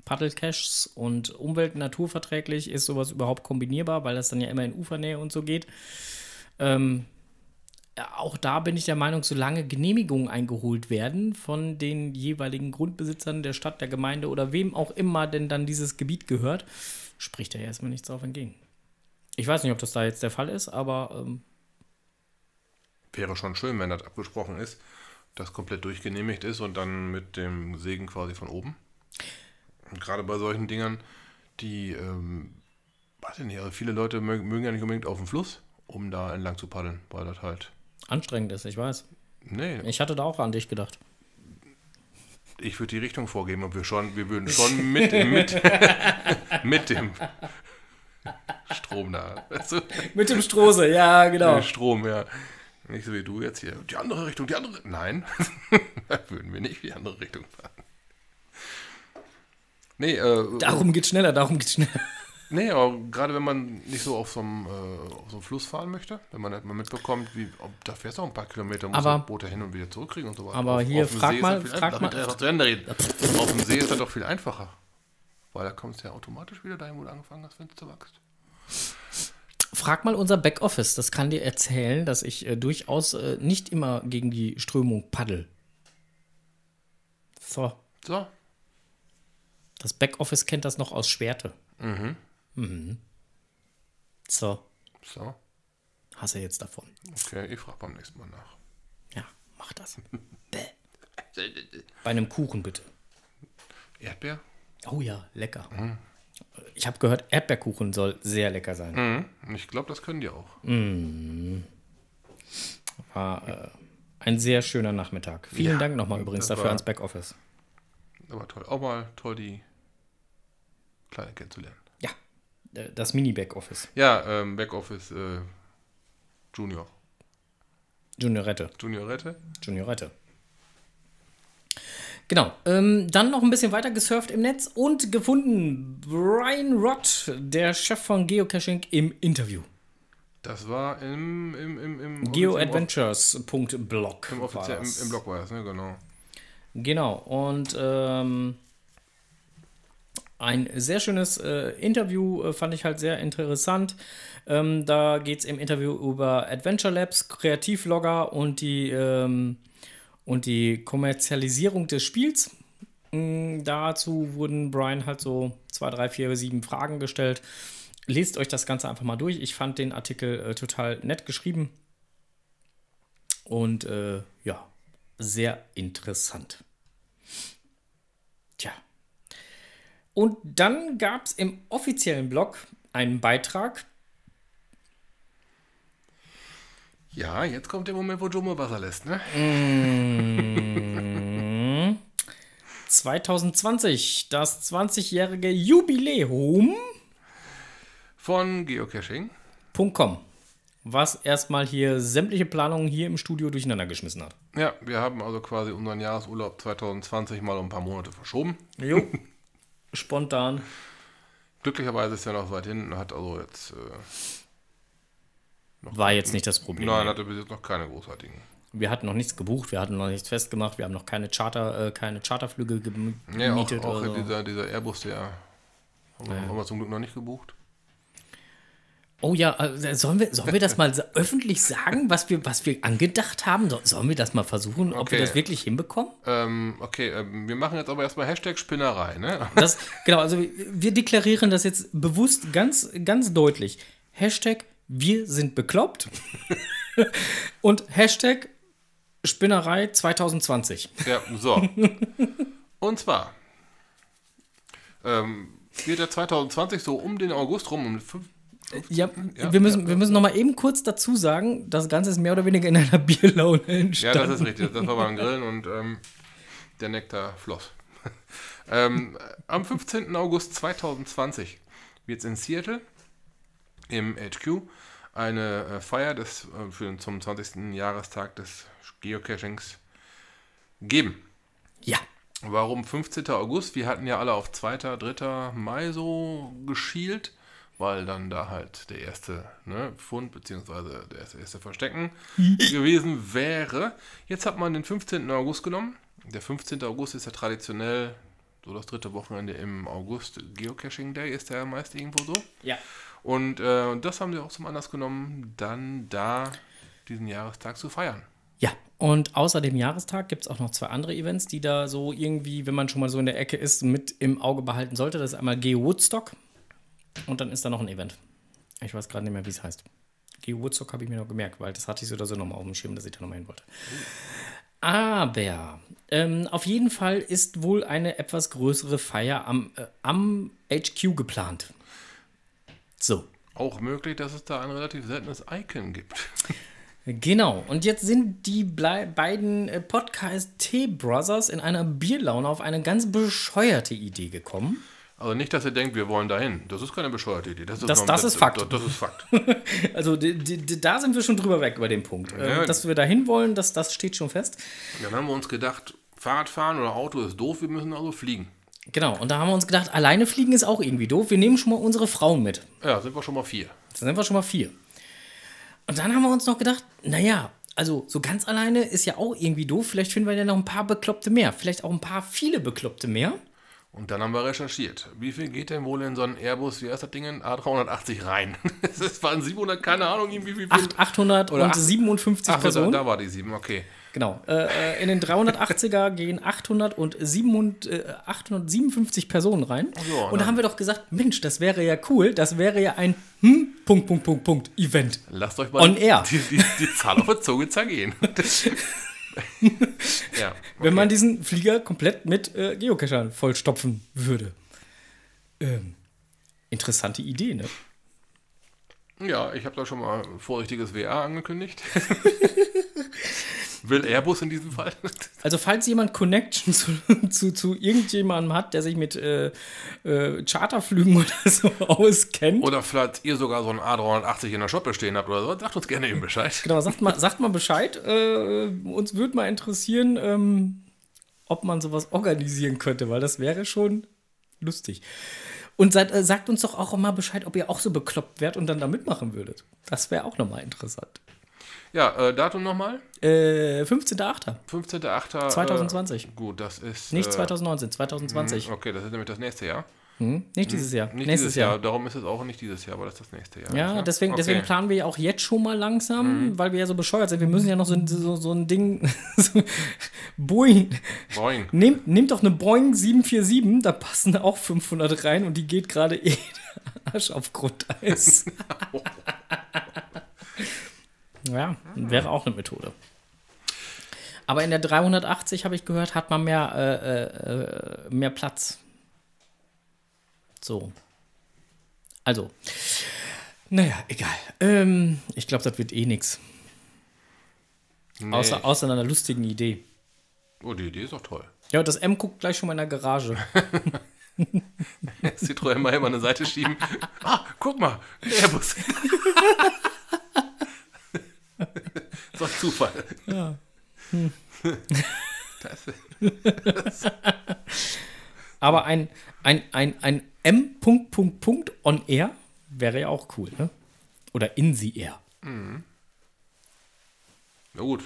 Paddlecaches und Umwelt- und naturverträglich, ist sowas überhaupt kombinierbar, weil das dann ja immer in Ufernähe und so geht. Ähm, auch da bin ich der Meinung, solange Genehmigungen eingeholt werden von den jeweiligen Grundbesitzern der Stadt, der Gemeinde oder wem auch immer denn dann dieses Gebiet gehört, spricht ja erstmal nichts drauf entgegen. Ich weiß nicht, ob das da jetzt der Fall ist, aber ähm, Wäre schon schön, wenn das abgesprochen ist, das komplett durchgenehmigt ist und dann mit dem Segen quasi von oben. Und gerade bei solchen Dingern, die, ähm, weiß ich nicht, also viele Leute mögen, mögen ja nicht unbedingt auf den Fluss, um da entlang zu paddeln, weil das halt, anstrengend ist, ich weiß. nee, Ich hatte da auch an dich gedacht. ich würde die Richtung vorgeben und wir schon, wir würden (laughs) schon mit, mit, (laughs) mit dem Strom da, (laughs) weißt du? Mit dem Strose, ja, genau. Der Strom, ja. Nicht so wie du jetzt hier. Die andere Richtung, die andere. Nein, (laughs) da würden wir nicht die andere Richtung fahren. Nee, äh, Darum geht's schneller, darum geht's schneller. nee, aber gerade wenn man nicht so auf so einem, äh, auf so einem Fluss fahren möchte, wenn man halt mal mitbekommt, wie, ob, da fährst du auch ein paar Kilometer, muss Aber- das Boot ja hin und wieder zurückkriegen und so weiter. aber hier, dem frag mal- frag mal- zu. Auf dem See ist das doch viel einfacher. Weil da kommst du ja automatisch wieder dahin, wo du angefangen hast, wenn du wachst. Frag mal unser Backoffice, das kann dir erzählen, dass ich äh, durchaus äh, nicht immer gegen die Strömung paddel. So, So, das Backoffice kennt das noch aus Schwerte. Mhm. So, so. hast du jetzt davon. Okay, ich frage beim nächsten Mal nach. Ja, mach das. (laughs) Bei einem Kuchen bitte. Erdbeer? Oh ja, lecker. Ich habe gehört, Erdbeerkuchen soll sehr lecker sein. Mhm. Ich glaube, das können die auch. War äh, ein sehr schöner Nachmittag. Vielen Ja, Dank nochmal übrigens dafür war- ans Backoffice. Aber toll. Auch mal toll, die Kleine kennenzulernen. Ja, das Mini-Backoffice. Ja, ähm, Backoffice äh, Junior. Juniorette. Juniorette? Juniorette. Genau. Ähm, dann noch ein bisschen weiter gesurft im Netz und gefunden Brian Rott, der Chef von Geocaching, im Interview. Das war im, im, im, im Geoadventures.blog. Im, war offiziell, im, das. im Blog war das, ne? Genau. Genau. Und ähm, ein sehr schönes äh, Interview äh, fand ich halt sehr interessant. Ähm, da geht es im Interview über Adventure Labs, Kreativlogger und die, ähm, und die Kommerzialisierung des Spiels. Mm, dazu wurden Brian halt so zwei, drei, vier, sieben Fragen gestellt. Lest euch das Ganze einfach mal durch. Ich fand den Artikel äh, total nett geschrieben. Und äh, ja, sehr interessant. Tja. Und dann gab es im offiziellen Blog einen Beitrag. Ja, jetzt kommt der Moment, wo Jomo Wasser lässt, ne? (laughs) 2020, das 20-jährige Jubiläum. Von Geocaching. .com, was erstmal hier sämtliche Planungen hier im Studio durcheinander geschmissen hat. Ja, wir haben also quasi unseren Jahresurlaub 2020 mal um ein paar Monate verschoben. Jo. (laughs) Spontan. Glücklicherweise ist er noch weit hinten, hat also jetzt. Äh, War jetzt nicht das Problem. nein, hatte bis jetzt noch keine großartigen. Wir hatten noch nichts gebucht, wir hatten noch nichts festgemacht, wir haben noch keine Charter, äh, keine Charterflüge gem- Ja, auch, gemietet auch oder so. dieser, dieser Airbus, der haben wir, haben wir zum Glück noch nicht gebucht. Oh ja, äh, sollen wir, sollen wir das mal öffentlich sagen, was wir, was wir angedacht haben? So, sollen wir das mal versuchen, ob wir Okay. das wirklich hinbekommen? Ähm, okay, ähm, wir machen jetzt aber erstmal Hashtag Spinnerei, ne? (laughs) Das, genau, also wir deklarieren das jetzt bewusst ganz, ganz deutlich. Hashtag wir sind bekloppt (laughs) und Hashtag Spinnerei 2020. Ja, so. Und zwar ähm, wird der 2020 so um den August rum, um fünf, Ja, Ja, wir müssen, ja, wir müssen noch mal eben kurz dazu sagen, das Ganze ist mehr oder weniger in einer (laughs) Bierlaune Ja, entstanden. das ist richtig. Das war beim Grillen und ähm, der Nektar floss. (laughs) ähm, am 15. August 2020 wird es in Seattle im HQ eine äh, Feier des, äh, für den, zum 20. Jahrestag des Geocachings geben. Ja, Warum 15. August? Wir hatten ja alle auf 2., 3. Mai so geschielt, weil dann da halt der erste ne, Fund bzw. der erste, erste Verstecken (laughs) gewesen wäre. Jetzt hat man den 15. August genommen. Der 15. August ist ja traditionell so das dritte Wochenende im August. Geocaching Day ist ja meist irgendwo so. ja. Und äh, das haben sie auch zum Anlass genommen, dann da diesen Jahrestag zu feiern. Ja, und außer dem Jahrestag gibt es auch noch zwei andere Events, die da so irgendwie, wenn man schon mal so in der Ecke ist, mit im Auge behalten sollte. Das ist einmal Geo Woodstock und dann ist da noch ein Event. Ich weiß gerade nicht mehr, wie es heißt. Geo Woodstock habe ich mir noch gemerkt, weil das hatte ich so oder so nochmal auf dem Schirm, dass ich da nochmal hin wollte. Aber ähm, auf jeden Fall ist wohl eine etwas größere Feier am, äh, am HQ geplant. So. Auch möglich, dass es da ein relativ seltenes Icon gibt. Genau, und jetzt sind die beiden äh, Podcast-T-Brothers in einer Bierlaune auf eine ganz bescheuerte Idee gekommen. Also nicht, dass ihr denkt, wir wollen dahin. Das ist keine bescheuerte Idee. Das ist, Das- das ist Fakt. Das, das ist Fakt. (laughs) Also da sind wir schon drüber weg über den Punkt. Ähm, Ja. dass wir dahin wollen, das, das steht schon fest. Dann haben wir uns gedacht, Fahrradfahren oder Auto ist doof, wir müssen also fliegen. Genau, und da haben wir uns gedacht, alleine fliegen ist auch irgendwie doof. Wir nehmen schon mal unsere Frauen mit. Ja, sind wir schon mal vier. Dann sind wir schon mal vier. Und dann haben wir uns noch gedacht, naja, also so ganz alleine ist ja auch irgendwie doof. Vielleicht finden wir ja noch ein paar Bekloppte mehr. Vielleicht auch ein paar viele Bekloppte mehr. Und dann haben wir recherchiert. Wie viel geht denn wohl in so einen Airbus, wie heißt das Ding, A380 rein? (laughs) Es waren 700, keine Ahnung, irgendwie wie viel. Acht- 857 Ach, da, Personen. da war die 7, okay. Genau. Äh, äh, in den 380er gehen 807, äh, 857 Personen rein. so, und da haben wir doch gesagt, Mensch, das wäre ja cool. Das wäre ja ein hm, Punkt, Punkt, Punkt, Punkt, Event. Lasst euch mal On air. Die, die, die Zahl auf der Zunge zergehen. (laughs) ja. Wenn man diesen Flieger komplett mit äh, Geocachern vollstopfen würde. Ähm, interessante Idee, ne? Ja, ich habe da schon mal vorsichtiges WA angekündigt. (laughs) Will Airbus in diesem Fall? (laughs) Also falls jemand Connection zu, zu, zu irgendjemandem hat, der sich mit äh, äh, Charterflügen oder (laughs) so auskennt, Oder vielleicht ihr sogar so ein A380 in der Shoppe stehen habt oder so, sagt uns gerne eben Bescheid. genau, sagt mal, sagt mal Bescheid. Äh, uns würde mal interessieren, ähm, ob man sowas organisieren könnte, weil das wäre schon lustig. Und seid, äh, sagt uns doch auch mal Bescheid, ob ihr auch so bekloppt wärt und dann da mitmachen würdet. Das wäre auch nochmal interessant. Ja, äh, Datum nochmal? Äh, 15.8. 15.8. 2020. Äh, gut, das ist. Nicht äh, 2019, 2020. Okay, das ist nämlich das nächste Jahr. Nicht dieses Jahr. Nicht Nächstes dieses Jahr. Jahr. Darum ist es auch nicht dieses Jahr, aber das ist das nächste Jahr. Ja, ne? deswegen, Okay. deswegen planen wir ja auch jetzt schon mal langsam, weil wir ja so bescheuert sind. Wir müssen ja noch so, ein- so, so ein Ding. (laughs) So, Boeing. Boing. Nehmt, nehmt doch eine Boeing 747, da passen auch 500 rein und die geht gerade eh (laughs) Arsch auf Grundeis. (laughs) ja, wäre auch eine Methode. Aber in der 380, habe ich gehört, hat man mehr, äh, äh, äh, mehr Platz. So. Also. Naja, egal. Ähm, ich glaube, das wird eh nichts. Nee. Außer, außer einer lustigen Idee. Oh, die Idee ist doch toll. Ja, das M guckt gleich schon mal in der Garage. (laughs) Citroën mal immer an eine Seite schieben. (laughs) Ah, guck mal, Airbus. (laughs) so ein Zufall. Ja. Das, Aber ein, ein, ein, ein M. Punkt, Punkt, Punkt on Air wäre ja auch cool, ne? Oder in the Air. na gut,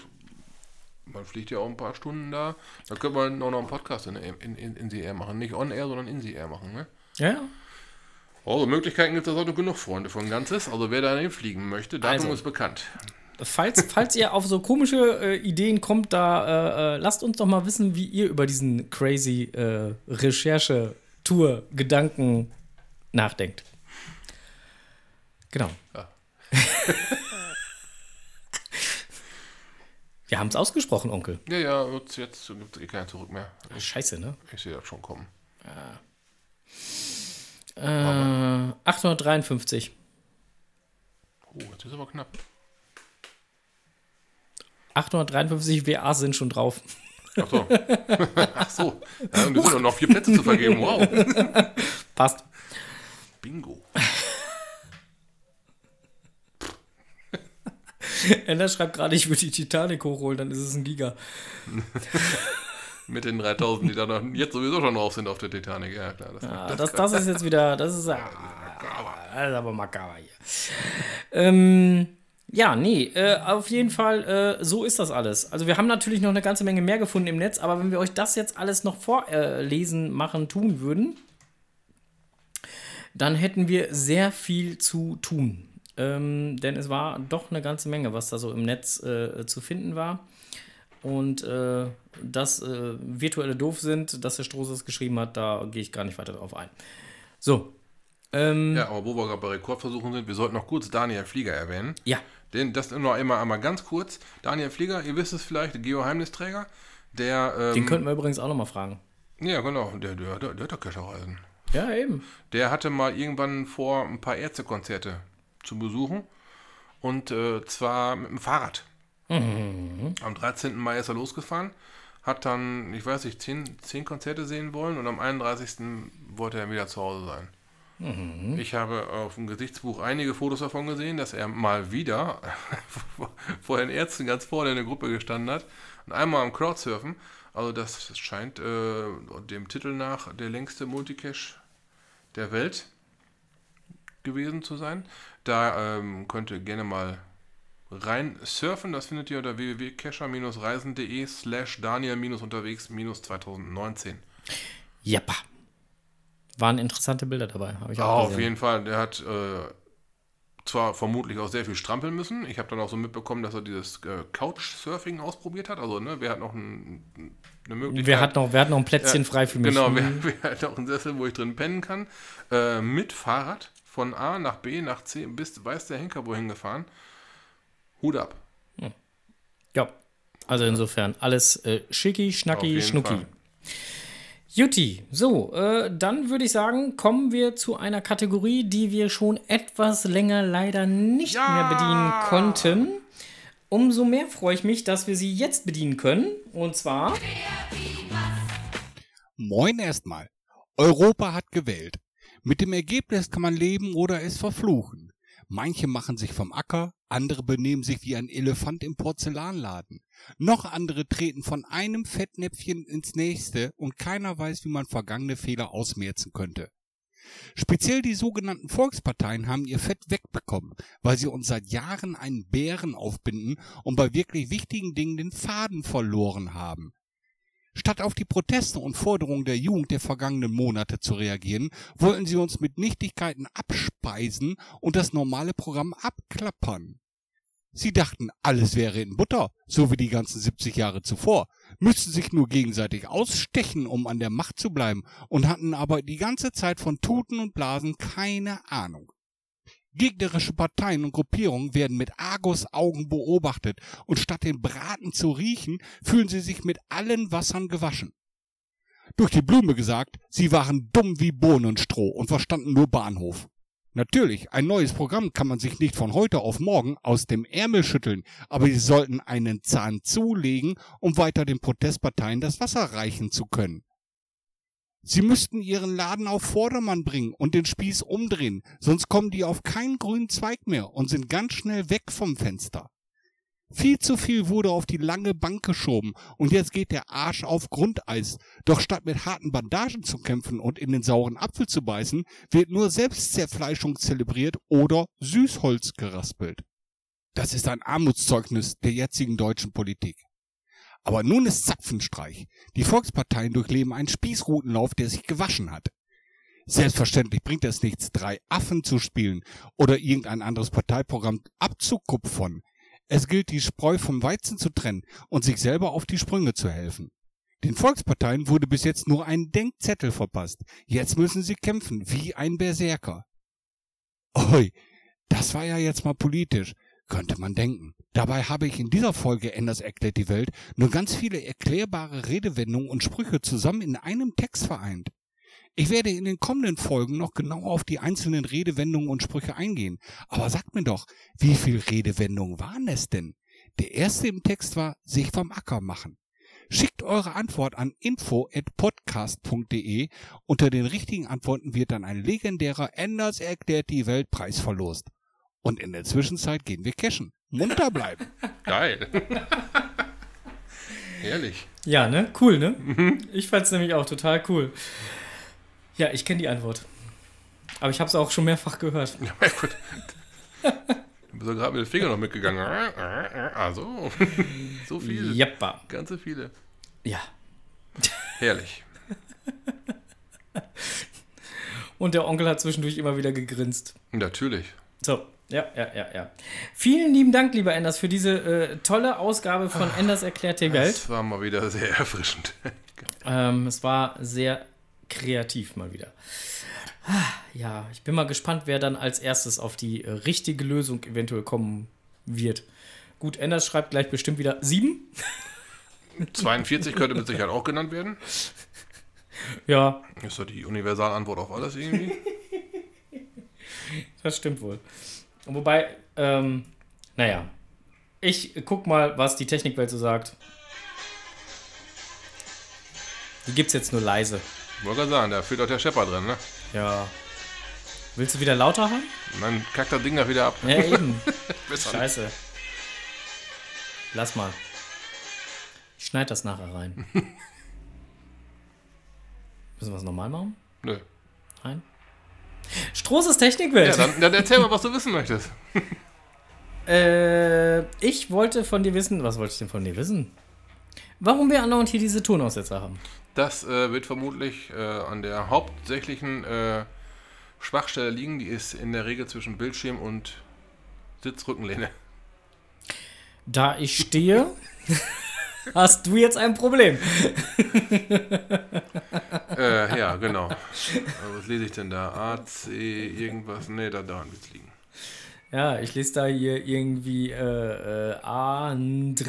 man fliegt ja auch ein paar Stunden da. Da könnte man auch noch einen Podcast in, in, in, in the Air machen. Nicht on Air, sondern in the Air machen. Ne? Ja, ja. Also Möglichkeiten gibt es da auch noch genug, Freunde von Ganzes. Also wer da hinfliegen möchte, Datum Also. ist bekannt. Falls, falls ihr auf so komische äh, Ideen kommt, da äh, äh, lasst uns doch mal wissen, wie ihr über diesen crazy äh, Recherche-Tour-Gedanken nachdenkt. Genau. Ja. (laughs) Wir haben es ausgesprochen, Onkel. Ja, ja, jetzt, jetzt gibt es eh kein Zurück mehr. Ich, Scheiße, ne? ich sehe das schon kommen. Äh, 853. Oh, jetzt ist aber knapp. 853 WA sind schon drauf. Ach so. (laughs) Ach so. Ja, und es sind noch vier Plätze zu vergeben. Wow. (laughs) Passt. Bingo. (laughs) Ender schreibt gerade, ich würde die Titanic hochholen, dann ist es ein Giga. Mit den 3000, die da noch jetzt sowieso schon drauf sind auf der Titanic. Ja, klar. Das, Ah, das, das ist jetzt wieder, das ist, ah, das ist aber makaber hier. Ähm, ja, nee, äh, auf jeden Fall, äh, so ist das alles. Also wir haben natürlich noch eine ganze Menge mehr gefunden im Netz, aber wenn wir euch das jetzt alles noch vorlesen, machen, tun würden, dann hätten wir sehr viel zu tun. ähm, denn es war doch eine ganze Menge, was da so im Netz äh, zu finden war. Und äh, dass äh, virtuelle doof sind, dass der Stroh es geschrieben hat, da gehe ich gar nicht weiter drauf ein. So. Ähm, Ja, aber wo wir gerade bei Rekordversuchen sind, wir sollten noch kurz Daniel Flieger erwähnen. ja. Den, das noch einmal, einmal ganz kurz. Daniel Flieger, ihr wisst es vielleicht, Geoheimnisträger, der. Ähm, Den könnten wir übrigens auch nochmal fragen. Ja, genau, der, der, der, der hat doch Kescherreisen. Ja, eben. Der hatte mal irgendwann vor, ein paar Ärztekonzerte zu besuchen. Und äh, zwar mit dem Fahrrad. Am 13. Mai ist er losgefahren. Hat dann, ich weiß nicht, 10, 10 Konzerte sehen wollen. Und am 31. wollte er wieder zu Hause sein. Ich habe auf dem Gesichtsbuch einige Fotos davon gesehen, dass er mal wieder (laughs) vor den Ärzten ganz vorne in der Gruppe gestanden hat und einmal am Crowdsurfen. Also das scheint äh, dem Titel nach der längste Multicache der Welt gewesen zu sein. Da ähm, könnt ihr gerne mal rein surfen. Das findet ihr unter www.cacher-reisen.de slash daniel-unterwegs-2019. Jappa. Waren interessante Bilder dabei, habe ich auch auf gesehen. jeden Fall. Der hat äh, zwar vermutlich auch sehr viel strampeln müssen. Ich habe dann auch so mitbekommen, dass er dieses äh, Couchsurfing ausprobiert hat. Also, ne, wer hat noch ein, eine Möglichkeit? Wer hat, noch, wer hat noch ein Plätzchen Ja, frei für mich? Genau, Hm. wer, wer hat noch einen Sessel, wo ich drin pennen kann? Äh, mit Fahrrad von A nach B nach C bis weiß der Henker wohin gefahren. Hut ab. Ja, also insofern alles äh, schicki, Auf schnacki, schnucki. Fall. Jutti, so, äh, dann würde ich sagen, kommen wir zu einer Kategorie, die wir schon etwas länger leider nicht Ja! mehr bedienen konnten. Umso mehr freue ich mich, dass wir sie jetzt bedienen können. Und zwar. Moin erstmal. Europa hat gewählt. Mit dem Ergebnis kann man leben oder es verfluchen. Manche machen sich vom Acker, andere benehmen sich wie ein Elefant im Porzellanladen. Noch andere treten von einem Fettnäpfchen ins nächste und keiner weiß, wie man vergangene Fehler ausmerzen könnte. Speziell die sogenannten Volksparteien haben ihr Fett wegbekommen, weil sie uns seit Jahren einen Bären aufbinden und bei wirklich wichtigen Dingen den Faden verloren haben. Statt auf die Proteste und Forderungen der Jugend der vergangenen Monate zu reagieren, wollten sie uns mit Nichtigkeiten abspeisen und das normale Programm abklappern. Sie dachten, alles wäre in Butter, so wie die ganzen 70 Jahre zuvor, müssten sich nur gegenseitig ausstechen, um an der Macht zu bleiben, und hatten aber die ganze Zeit von Tuten und Blasen keine Ahnung. Gegnerische Parteien und Gruppierungen werden mit Argus-Augen beobachtet und statt den Braten zu riechen, fühlen sie sich mit allen Wassern gewaschen. Durch die Blume gesagt, sie waren dumm wie Bohnenstroh und verstanden nur Bahnhof. Natürlich, ein neues Programm kann man sich nicht von heute auf morgen aus dem Ärmel schütteln, aber sie sollten einen Zahn zulegen, um weiter den Protestparteien das Wasser reichen zu können. Sie müssten ihren Laden auf Vordermann bringen und den Spieß umdrehen, sonst kommen die auf keinen grünen Zweig mehr und sind ganz schnell weg vom Fenster. Viel zu viel wurde auf die lange Bank geschoben und jetzt geht der Arsch auf Grundeis. Doch statt mit harten Bandagen zu kämpfen und in den sauren Apfel zu beißen, wird nur Selbstzerfleischung zelebriert oder Süßholz geraspelt. Das ist ein Armutszeugnis der jetzigen deutschen Politik. Aber nun ist Zapfenstreich. Die Volksparteien durchleben einen Spießrutenlauf, der sich gewaschen hat. Selbstverständlich bringt es nichts, drei Affen zu spielen oder irgendein anderes Parteiprogramm abzukupfern. Es gilt, die Spreu vom Weizen zu trennen und sich selber auf die Sprünge zu helfen. Den Volksparteien wurde bis jetzt nur ein Denkzettel verpasst. Jetzt müssen sie kämpfen, wie ein Berserker. Oi, das war ja jetzt mal politisch, könnte man denken. Dabei habe ich in dieser Folge Enders erklärt die Welt nur ganz viele erklärbare Redewendungen und Sprüche zusammen in einem Text vereint. Ich werde in den kommenden Folgen noch genau auf die einzelnen Redewendungen und Sprüche eingehen. Aber sagt mir doch, wie viel Redewendungen waren es denn? Der erste im Text war sich vom Acker machen. Schickt eure Antwort an info@podcast.de. Unter den richtigen Antworten wird dann ein legendärer Enders erklärt die Welt Preis verlost. Und in der Zwischenzeit gehen wir cashen. Munter bleiben. (laughs) Geil. Herrlich. Ja, ne? Cool, ne? Ich fand's nämlich auch total cool. Ja, ich kenne die Antwort. Aber ich habe es auch schon mehrfach gehört. Ja, Gott. Du bist ja gerade mit dem Finger noch mitgegangen. Also, so viele. Jappa. Ganze viele. Ja. Herrlich. Und der Onkel hat zwischendurch immer wieder gegrinst. Natürlich. So, Ja, ja, ja, ja. Vielen lieben Dank, lieber Enders, für diese äh, tolle Ausgabe von Enders erklärt die Welt. Das war mal wieder sehr erfrischend. (laughs) Ähm, es war sehr kreativ mal wieder. Ja, ich bin mal gespannt, wer dann als erstes auf die äh, richtige Lösung eventuell kommen wird. Gut, Enders schreibt gleich bestimmt wieder sieben. 42 könnte mit Sicherheit auch genannt werden. Ja, Ist doch die Universalantwort auf alles irgendwie. das stimmt wohl. Wobei, ähm, naja, ich guck mal, was die Technikwelt so sagt. Die gibt's jetzt nur leise. Wollte gerade sagen, da fehlt doch der Schepper drin, ne? Ja. Willst du wieder lauter haben? Dann kackt das Ding da wieder ab. Ja, eben. (laughs) Nicht. Scheiße. Lass mal. Ich schneide das nachher rein. (laughs) Müssen wir es normal machen? Nö. Rein? Strohses Technikwelt. Ja, dann, dann erzähl mal, was du wissen möchtest. (laughs) Äh, ich wollte von dir wissen, was wollte ich denn von dir wissen? Warum wir andauernd hier diese Tonaussetzer haben. Das äh, wird vermutlich äh, an der hauptsächlichen äh, Schwachstelle liegen. Die ist in der Regel zwischen Bildschirm und Sitzrückenlehne. Da ich stehe, (laughs) hast du jetzt ein Problem. (laughs) Äh, ja, genau. Aber was lese ich denn da? A, C, irgendwas? Nee, da daran wird es liegen. Ja, ich lese da hier irgendwie äh, äh, Android.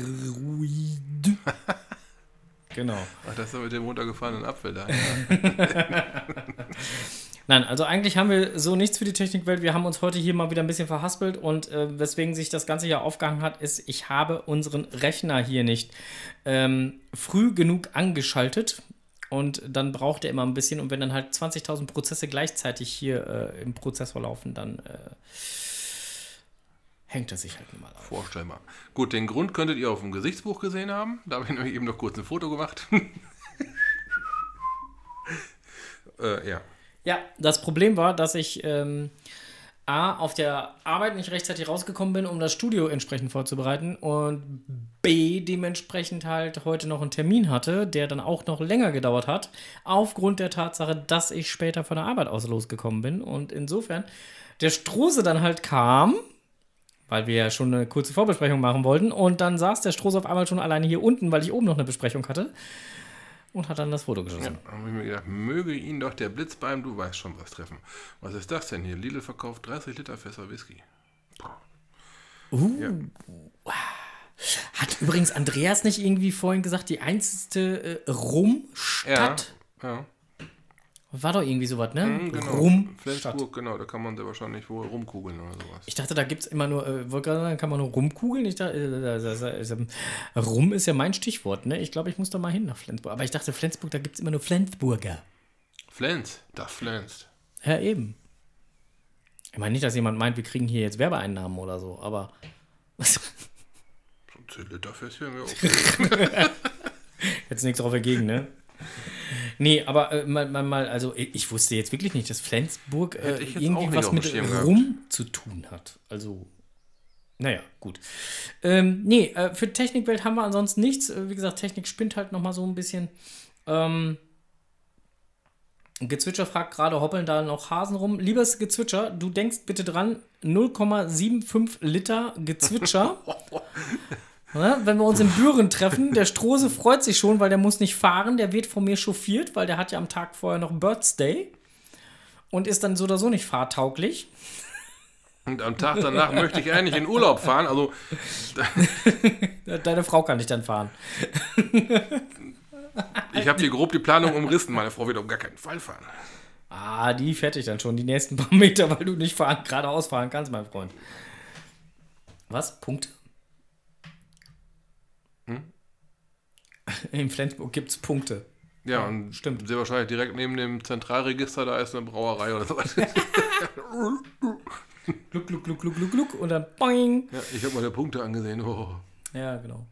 (laughs) genau. Ach, das ist doch mit dem runtergefallenen Apfel da. Ja. (laughs) Nein, also eigentlich haben wir so nichts für die Technikwelt. Wir haben uns heute hier mal wieder ein bisschen verhaspelt und äh, weswegen sich das Ganze ja aufgehangen hat, ist, ich habe unseren Rechner hier nicht ähm, früh genug angeschaltet und dann braucht er immer ein bisschen und wenn dann halt 20.000 Prozesse gleichzeitig hier äh, im Prozessor laufen, dann äh, hängt er sich halt nur mal auf. Vorstellbar. Gut, den Grund könntet ihr auf dem Gesichtsbuch gesehen haben. Da habe ich nämlich eben noch kurz ein Foto gemacht. (laughs) äh, ja. Ja, das Problem war, dass ich ähm, A, auf der Arbeit nicht rechtzeitig rausgekommen bin, um das Studio entsprechend vorzubereiten und B, dementsprechend halt heute noch einen Termin hatte, der dann auch noch länger gedauert hat, aufgrund der Tatsache, dass ich später von der Arbeit aus losgekommen bin. Und insofern der Strose dann halt kam, weil wir ja schon eine kurze Vorbesprechung machen wollten. Und dann saß der Strose auf einmal schon alleine hier unten, weil ich oben noch eine Besprechung hatte und hat dann das Foto geschossen. Da habe ich mir gedacht, möge ihn doch der Blitz beim, du weißt schon was treffen. Was ist das denn hier? Lidl verkauft 30 Liter Fässer Whisky. Uh. Ja. Hat übrigens Andreas nicht irgendwie vorhin gesagt, die einzige äh, Ja, Rumstadt? ja. War doch irgendwie sowas, ne? Mhm, genau. Rumstadt. Flensburg, genau, da kann man sehr wahrscheinlich wohl rumkugeln oder sowas. Ich dachte, da gibt es immer nur, äh, wollte gerade sagen, kann man nur rumkugeln. Ich dachte, äh, ähm, rum ist ja mein Stichwort, ne? Ich glaube, ich muss da mal hin nach Flensburg. Aber ich dachte, Flensburg, da gibt es immer nur Flensburger. Flens, da flänzt. Ja, eben. Ich meine nicht, dass jemand meint, wir kriegen hier jetzt Werbeeinnahmen oder so, aber. So ein 10 Liter Fässchen wäre auch. Jetzt nichts drauf dagegen, ne? Nee, aber äh, mal, mal, mal, also ich wusste jetzt wirklich nicht, dass Flensburg äh, irgendwie was mit. Rum zu tun hat. Also, naja, gut. Ähm, nee, äh, für Technikwelt haben wir ansonsten nichts. Äh, wie gesagt, Technik spinnt halt nochmal so ein bisschen. Ähm, Gezwitscher fragt gerade, hoppeln da noch Hasen rum. Liebes Gezwitscher, du denkst bitte dran, 0,75 Liter Gezwitscher. (laughs) (laughs) Ja, wenn wir uns in Büren treffen, der Strose freut sich schon, weil der muss nicht fahren, der wird von mir chauffiert, weil der hat ja am Tag vorher noch Birthday und ist dann so oder so nicht fahrtauglich. Und am Tag danach möchte ich eigentlich in Urlaub fahren. Also, (laughs) Deine Frau kann dich dann fahren. ich habe hier grob die Planung umrissen. Meine Frau wird auf gar keinen Fall fahren. Ah, die fährt dich dann schon die nächsten paar Meter, weil du nicht fahren, geradeaus fahren kannst, mein Freund. Was? Punkte? (laughs) In Flensburg gibt es Punkte. Ja, und stimmt. sehr wahrscheinlich direkt neben dem Zentralregister, da ist eine Brauerei oder sowas. ja, (laughs) Gluck, gluck, gluck, gluck, gluck, gluck und dann boing. ich habe meine Punkte angesehen. Oh. Ja, genau.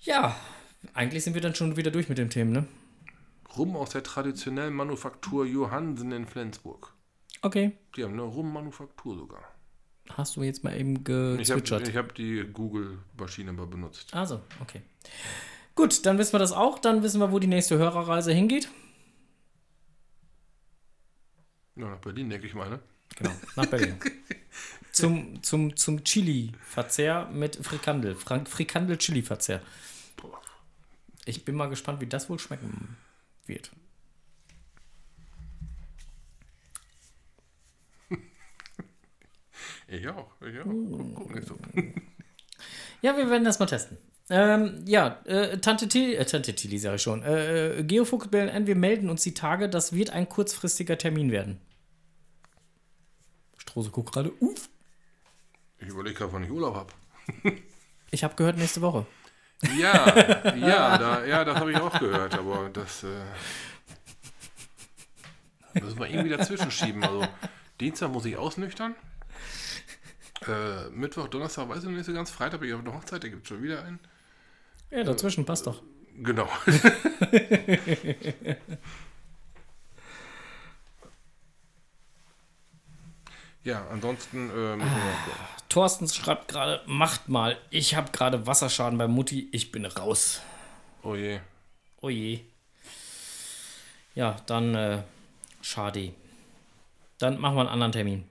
Ja, eigentlich sind wir dann schon wieder durch mit dem Themen, ne? Rum aus der traditionellen Manufaktur Johansen in Flensburg. Okay. Die haben eine Rummanufaktur sogar. Hast du jetzt mal eben Ich habe gezwitschert? ich hab die Google-Maschine mal benutzt. Also, okay. Gut, dann wissen wir das auch. Dann wissen wir, wo die nächste Hörerreise hingeht. Ja, nach Berlin, denke ich mal, ne? Genau, nach Berlin. (laughs) zum, zum, zum Chili-Verzehr mit Frikandel. Frank Frikandel-Chili-Verzehr. Ich bin mal gespannt, wie das wohl schmecken wird. (laughs) Ich auch. Ich auch. Guck, guck nicht so. Ja, wir werden das mal testen. Ähm, ja, äh, Tante Tilly, äh, Tante Tilly sage ich schon. Äh, äh, Geofuchs BLN, wir melden uns die Tage, das wird ein kurzfristiger Termin werden. Strose guckt gerade, uff. Ich überlege gerade, wann ich Urlaub habe. (laughs) Ich habe gehört, nächste Woche. Ja, ja, da, ja, das habe ich auch gehört, aber das äh, müssen wir irgendwie dazwischen schieben. Also Dienstag muss ich ausnüchtern. Äh, Mittwoch, Donnerstag weiß ich noch nicht so ganz. Freitag bin ich auf eine Hochzeit, da gibt es schon wieder einen. Ja, dazwischen passt doch. Genau. (laughs) ja, ansonsten äh, noch gucken. Thorsten schreibt gerade, macht mal. Ich habe gerade Wasserschaden bei Mutti, ich bin raus. Oh je. Oh je. Ja, dann äh, schade. Dann machen wir einen anderen Termin.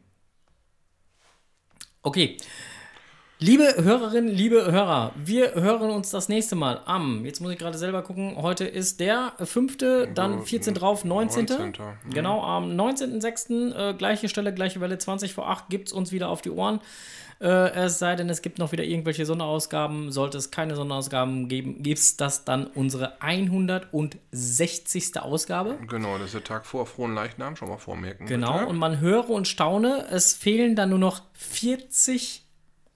Okay. Liebe Hörerinnen, liebe Hörer, wir hören uns das nächste Mal am, jetzt muss ich gerade selber gucken, heute ist der 5., dann 14 drauf, 19. 19.. Genau, am 19.06., äh, gleiche Stelle, gleiche Welle, 20 vor 8, gibt es uns wieder auf die Ohren. Äh, es sei denn, es gibt noch wieder irgendwelche Sonderausgaben. Sollte es keine Sonderausgaben geben, gibt es das dann unsere 160. Ausgabe. Genau, das ist der Tag vor Frohen Leichnam, schon mal vormerken. Genau, bitte. und man höre und staune, es fehlen dann nur noch 40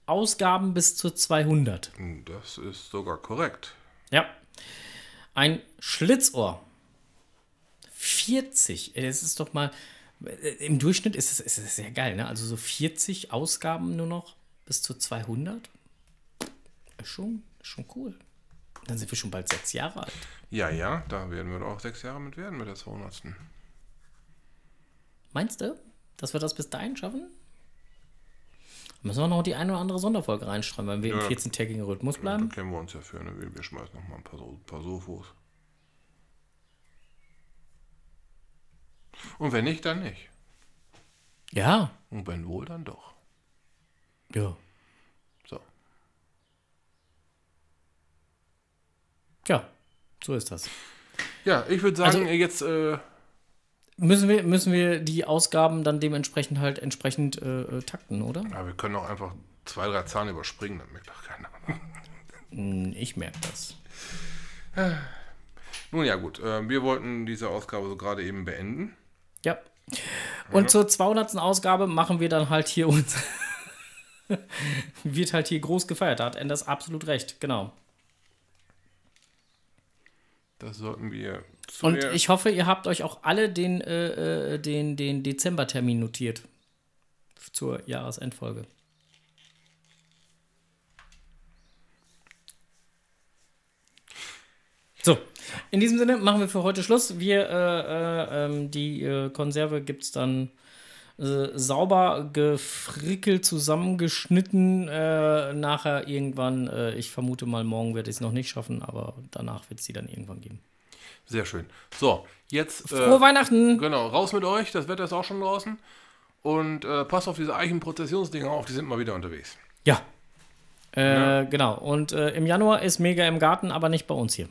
Ausgaben bis zu 200. Das ist sogar korrekt. Ja. Ein Schlitzohr. 40. Ey, Das ist doch mal. äh, Im Durchschnitt ist es, ist es sehr geil, ne? Also so 40 Ausgaben nur noch bis zu 200. Ist schon, ist schon cool. Dann sind wir schon bald sechs Jahre alt. Ja, ja, da werden wir doch auch sechs Jahre mit werden mit der 200. Meinst du, dass wir das bis dahin schaffen? Müssen wir noch die eine oder andere Sonderfolge reinschreiben, weil wir Ja. im 14-tägigen Rhythmus Da bleiben? kennen wir uns ja für, ne? Wir, schmeißen noch mal ein paar, paar Sofos. Und wenn nicht, dann nicht. Ja. Und wenn wohl, dann doch. Ja. So. Ja, so ist das. Ja, ich würde sagen, Also- jetzt, äh, Müssen wir, müssen wir die Ausgaben dann dementsprechend halt entsprechend äh, äh, takten, oder? ja, wir können auch einfach zwei, drei Zahlen überspringen, dann merkt doch keiner. Hm, Ich merke das. (sighs) Nun ja, gut. Äh, wir wollten diese Ausgabe so gerade eben beenden. Ja. Und zur 200. Ausgabe machen wir dann halt hier uns. (laughs) wird halt hier groß gefeiert. Da hat Enders absolut recht, genau. Das sollten wir zu Und ich hoffe, ihr habt euch auch alle den, äh, äh, den, den Dezembertermin notiert. Zur Jahresendfolge. So, in diesem Sinne machen wir für heute Schluss. Wir, äh, äh, ähm, die äh, Konserve gibt es dann äh, sauber gefrickelt, zusammengeschnitten. Äh, nachher irgendwann, äh, ich vermute mal, morgen werde ich es noch nicht schaffen, aber danach wird es die dann irgendwann geben. Sehr schön. So, jetzt. Frohe Äh, Weihnachten! genau, raus mit euch. Das Wetter ist auch schon draußen. Und äh, passt auf diese Eichenprozessionsdinger auf, die sind mal wieder unterwegs. Ja. Äh, Genau. Und äh, im Januar ist Mega im Garten, aber nicht bei uns hier.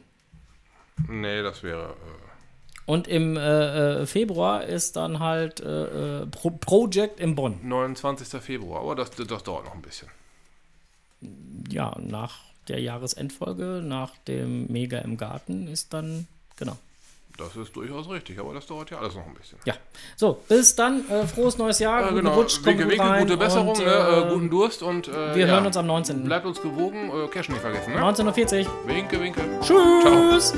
Nee, das wäre. Äh, Und im äh, äh, Februar ist dann halt äh, äh, Pro Project in Bonn. 29. Februar, aber das, das dauert noch ein bisschen. Ja, nach der Jahresendfolge, nach dem Mega im Garten ist dann, genau. Das ist durchaus richtig, aber das dauert ja alles noch ein bisschen. Ja. So, bis dann. Äh, frohes neues Jahr. Ja, guten genau. Rutsch, kommt Winke, winke, gute Besserung, und, ne? äh, äh, guten Durst und. Äh, Wir ja. hören uns am 19. Bleibt uns gewogen, äh, Cash nicht vergessen, ne? 19.40 Uhr. Winke, winke. Tschüss.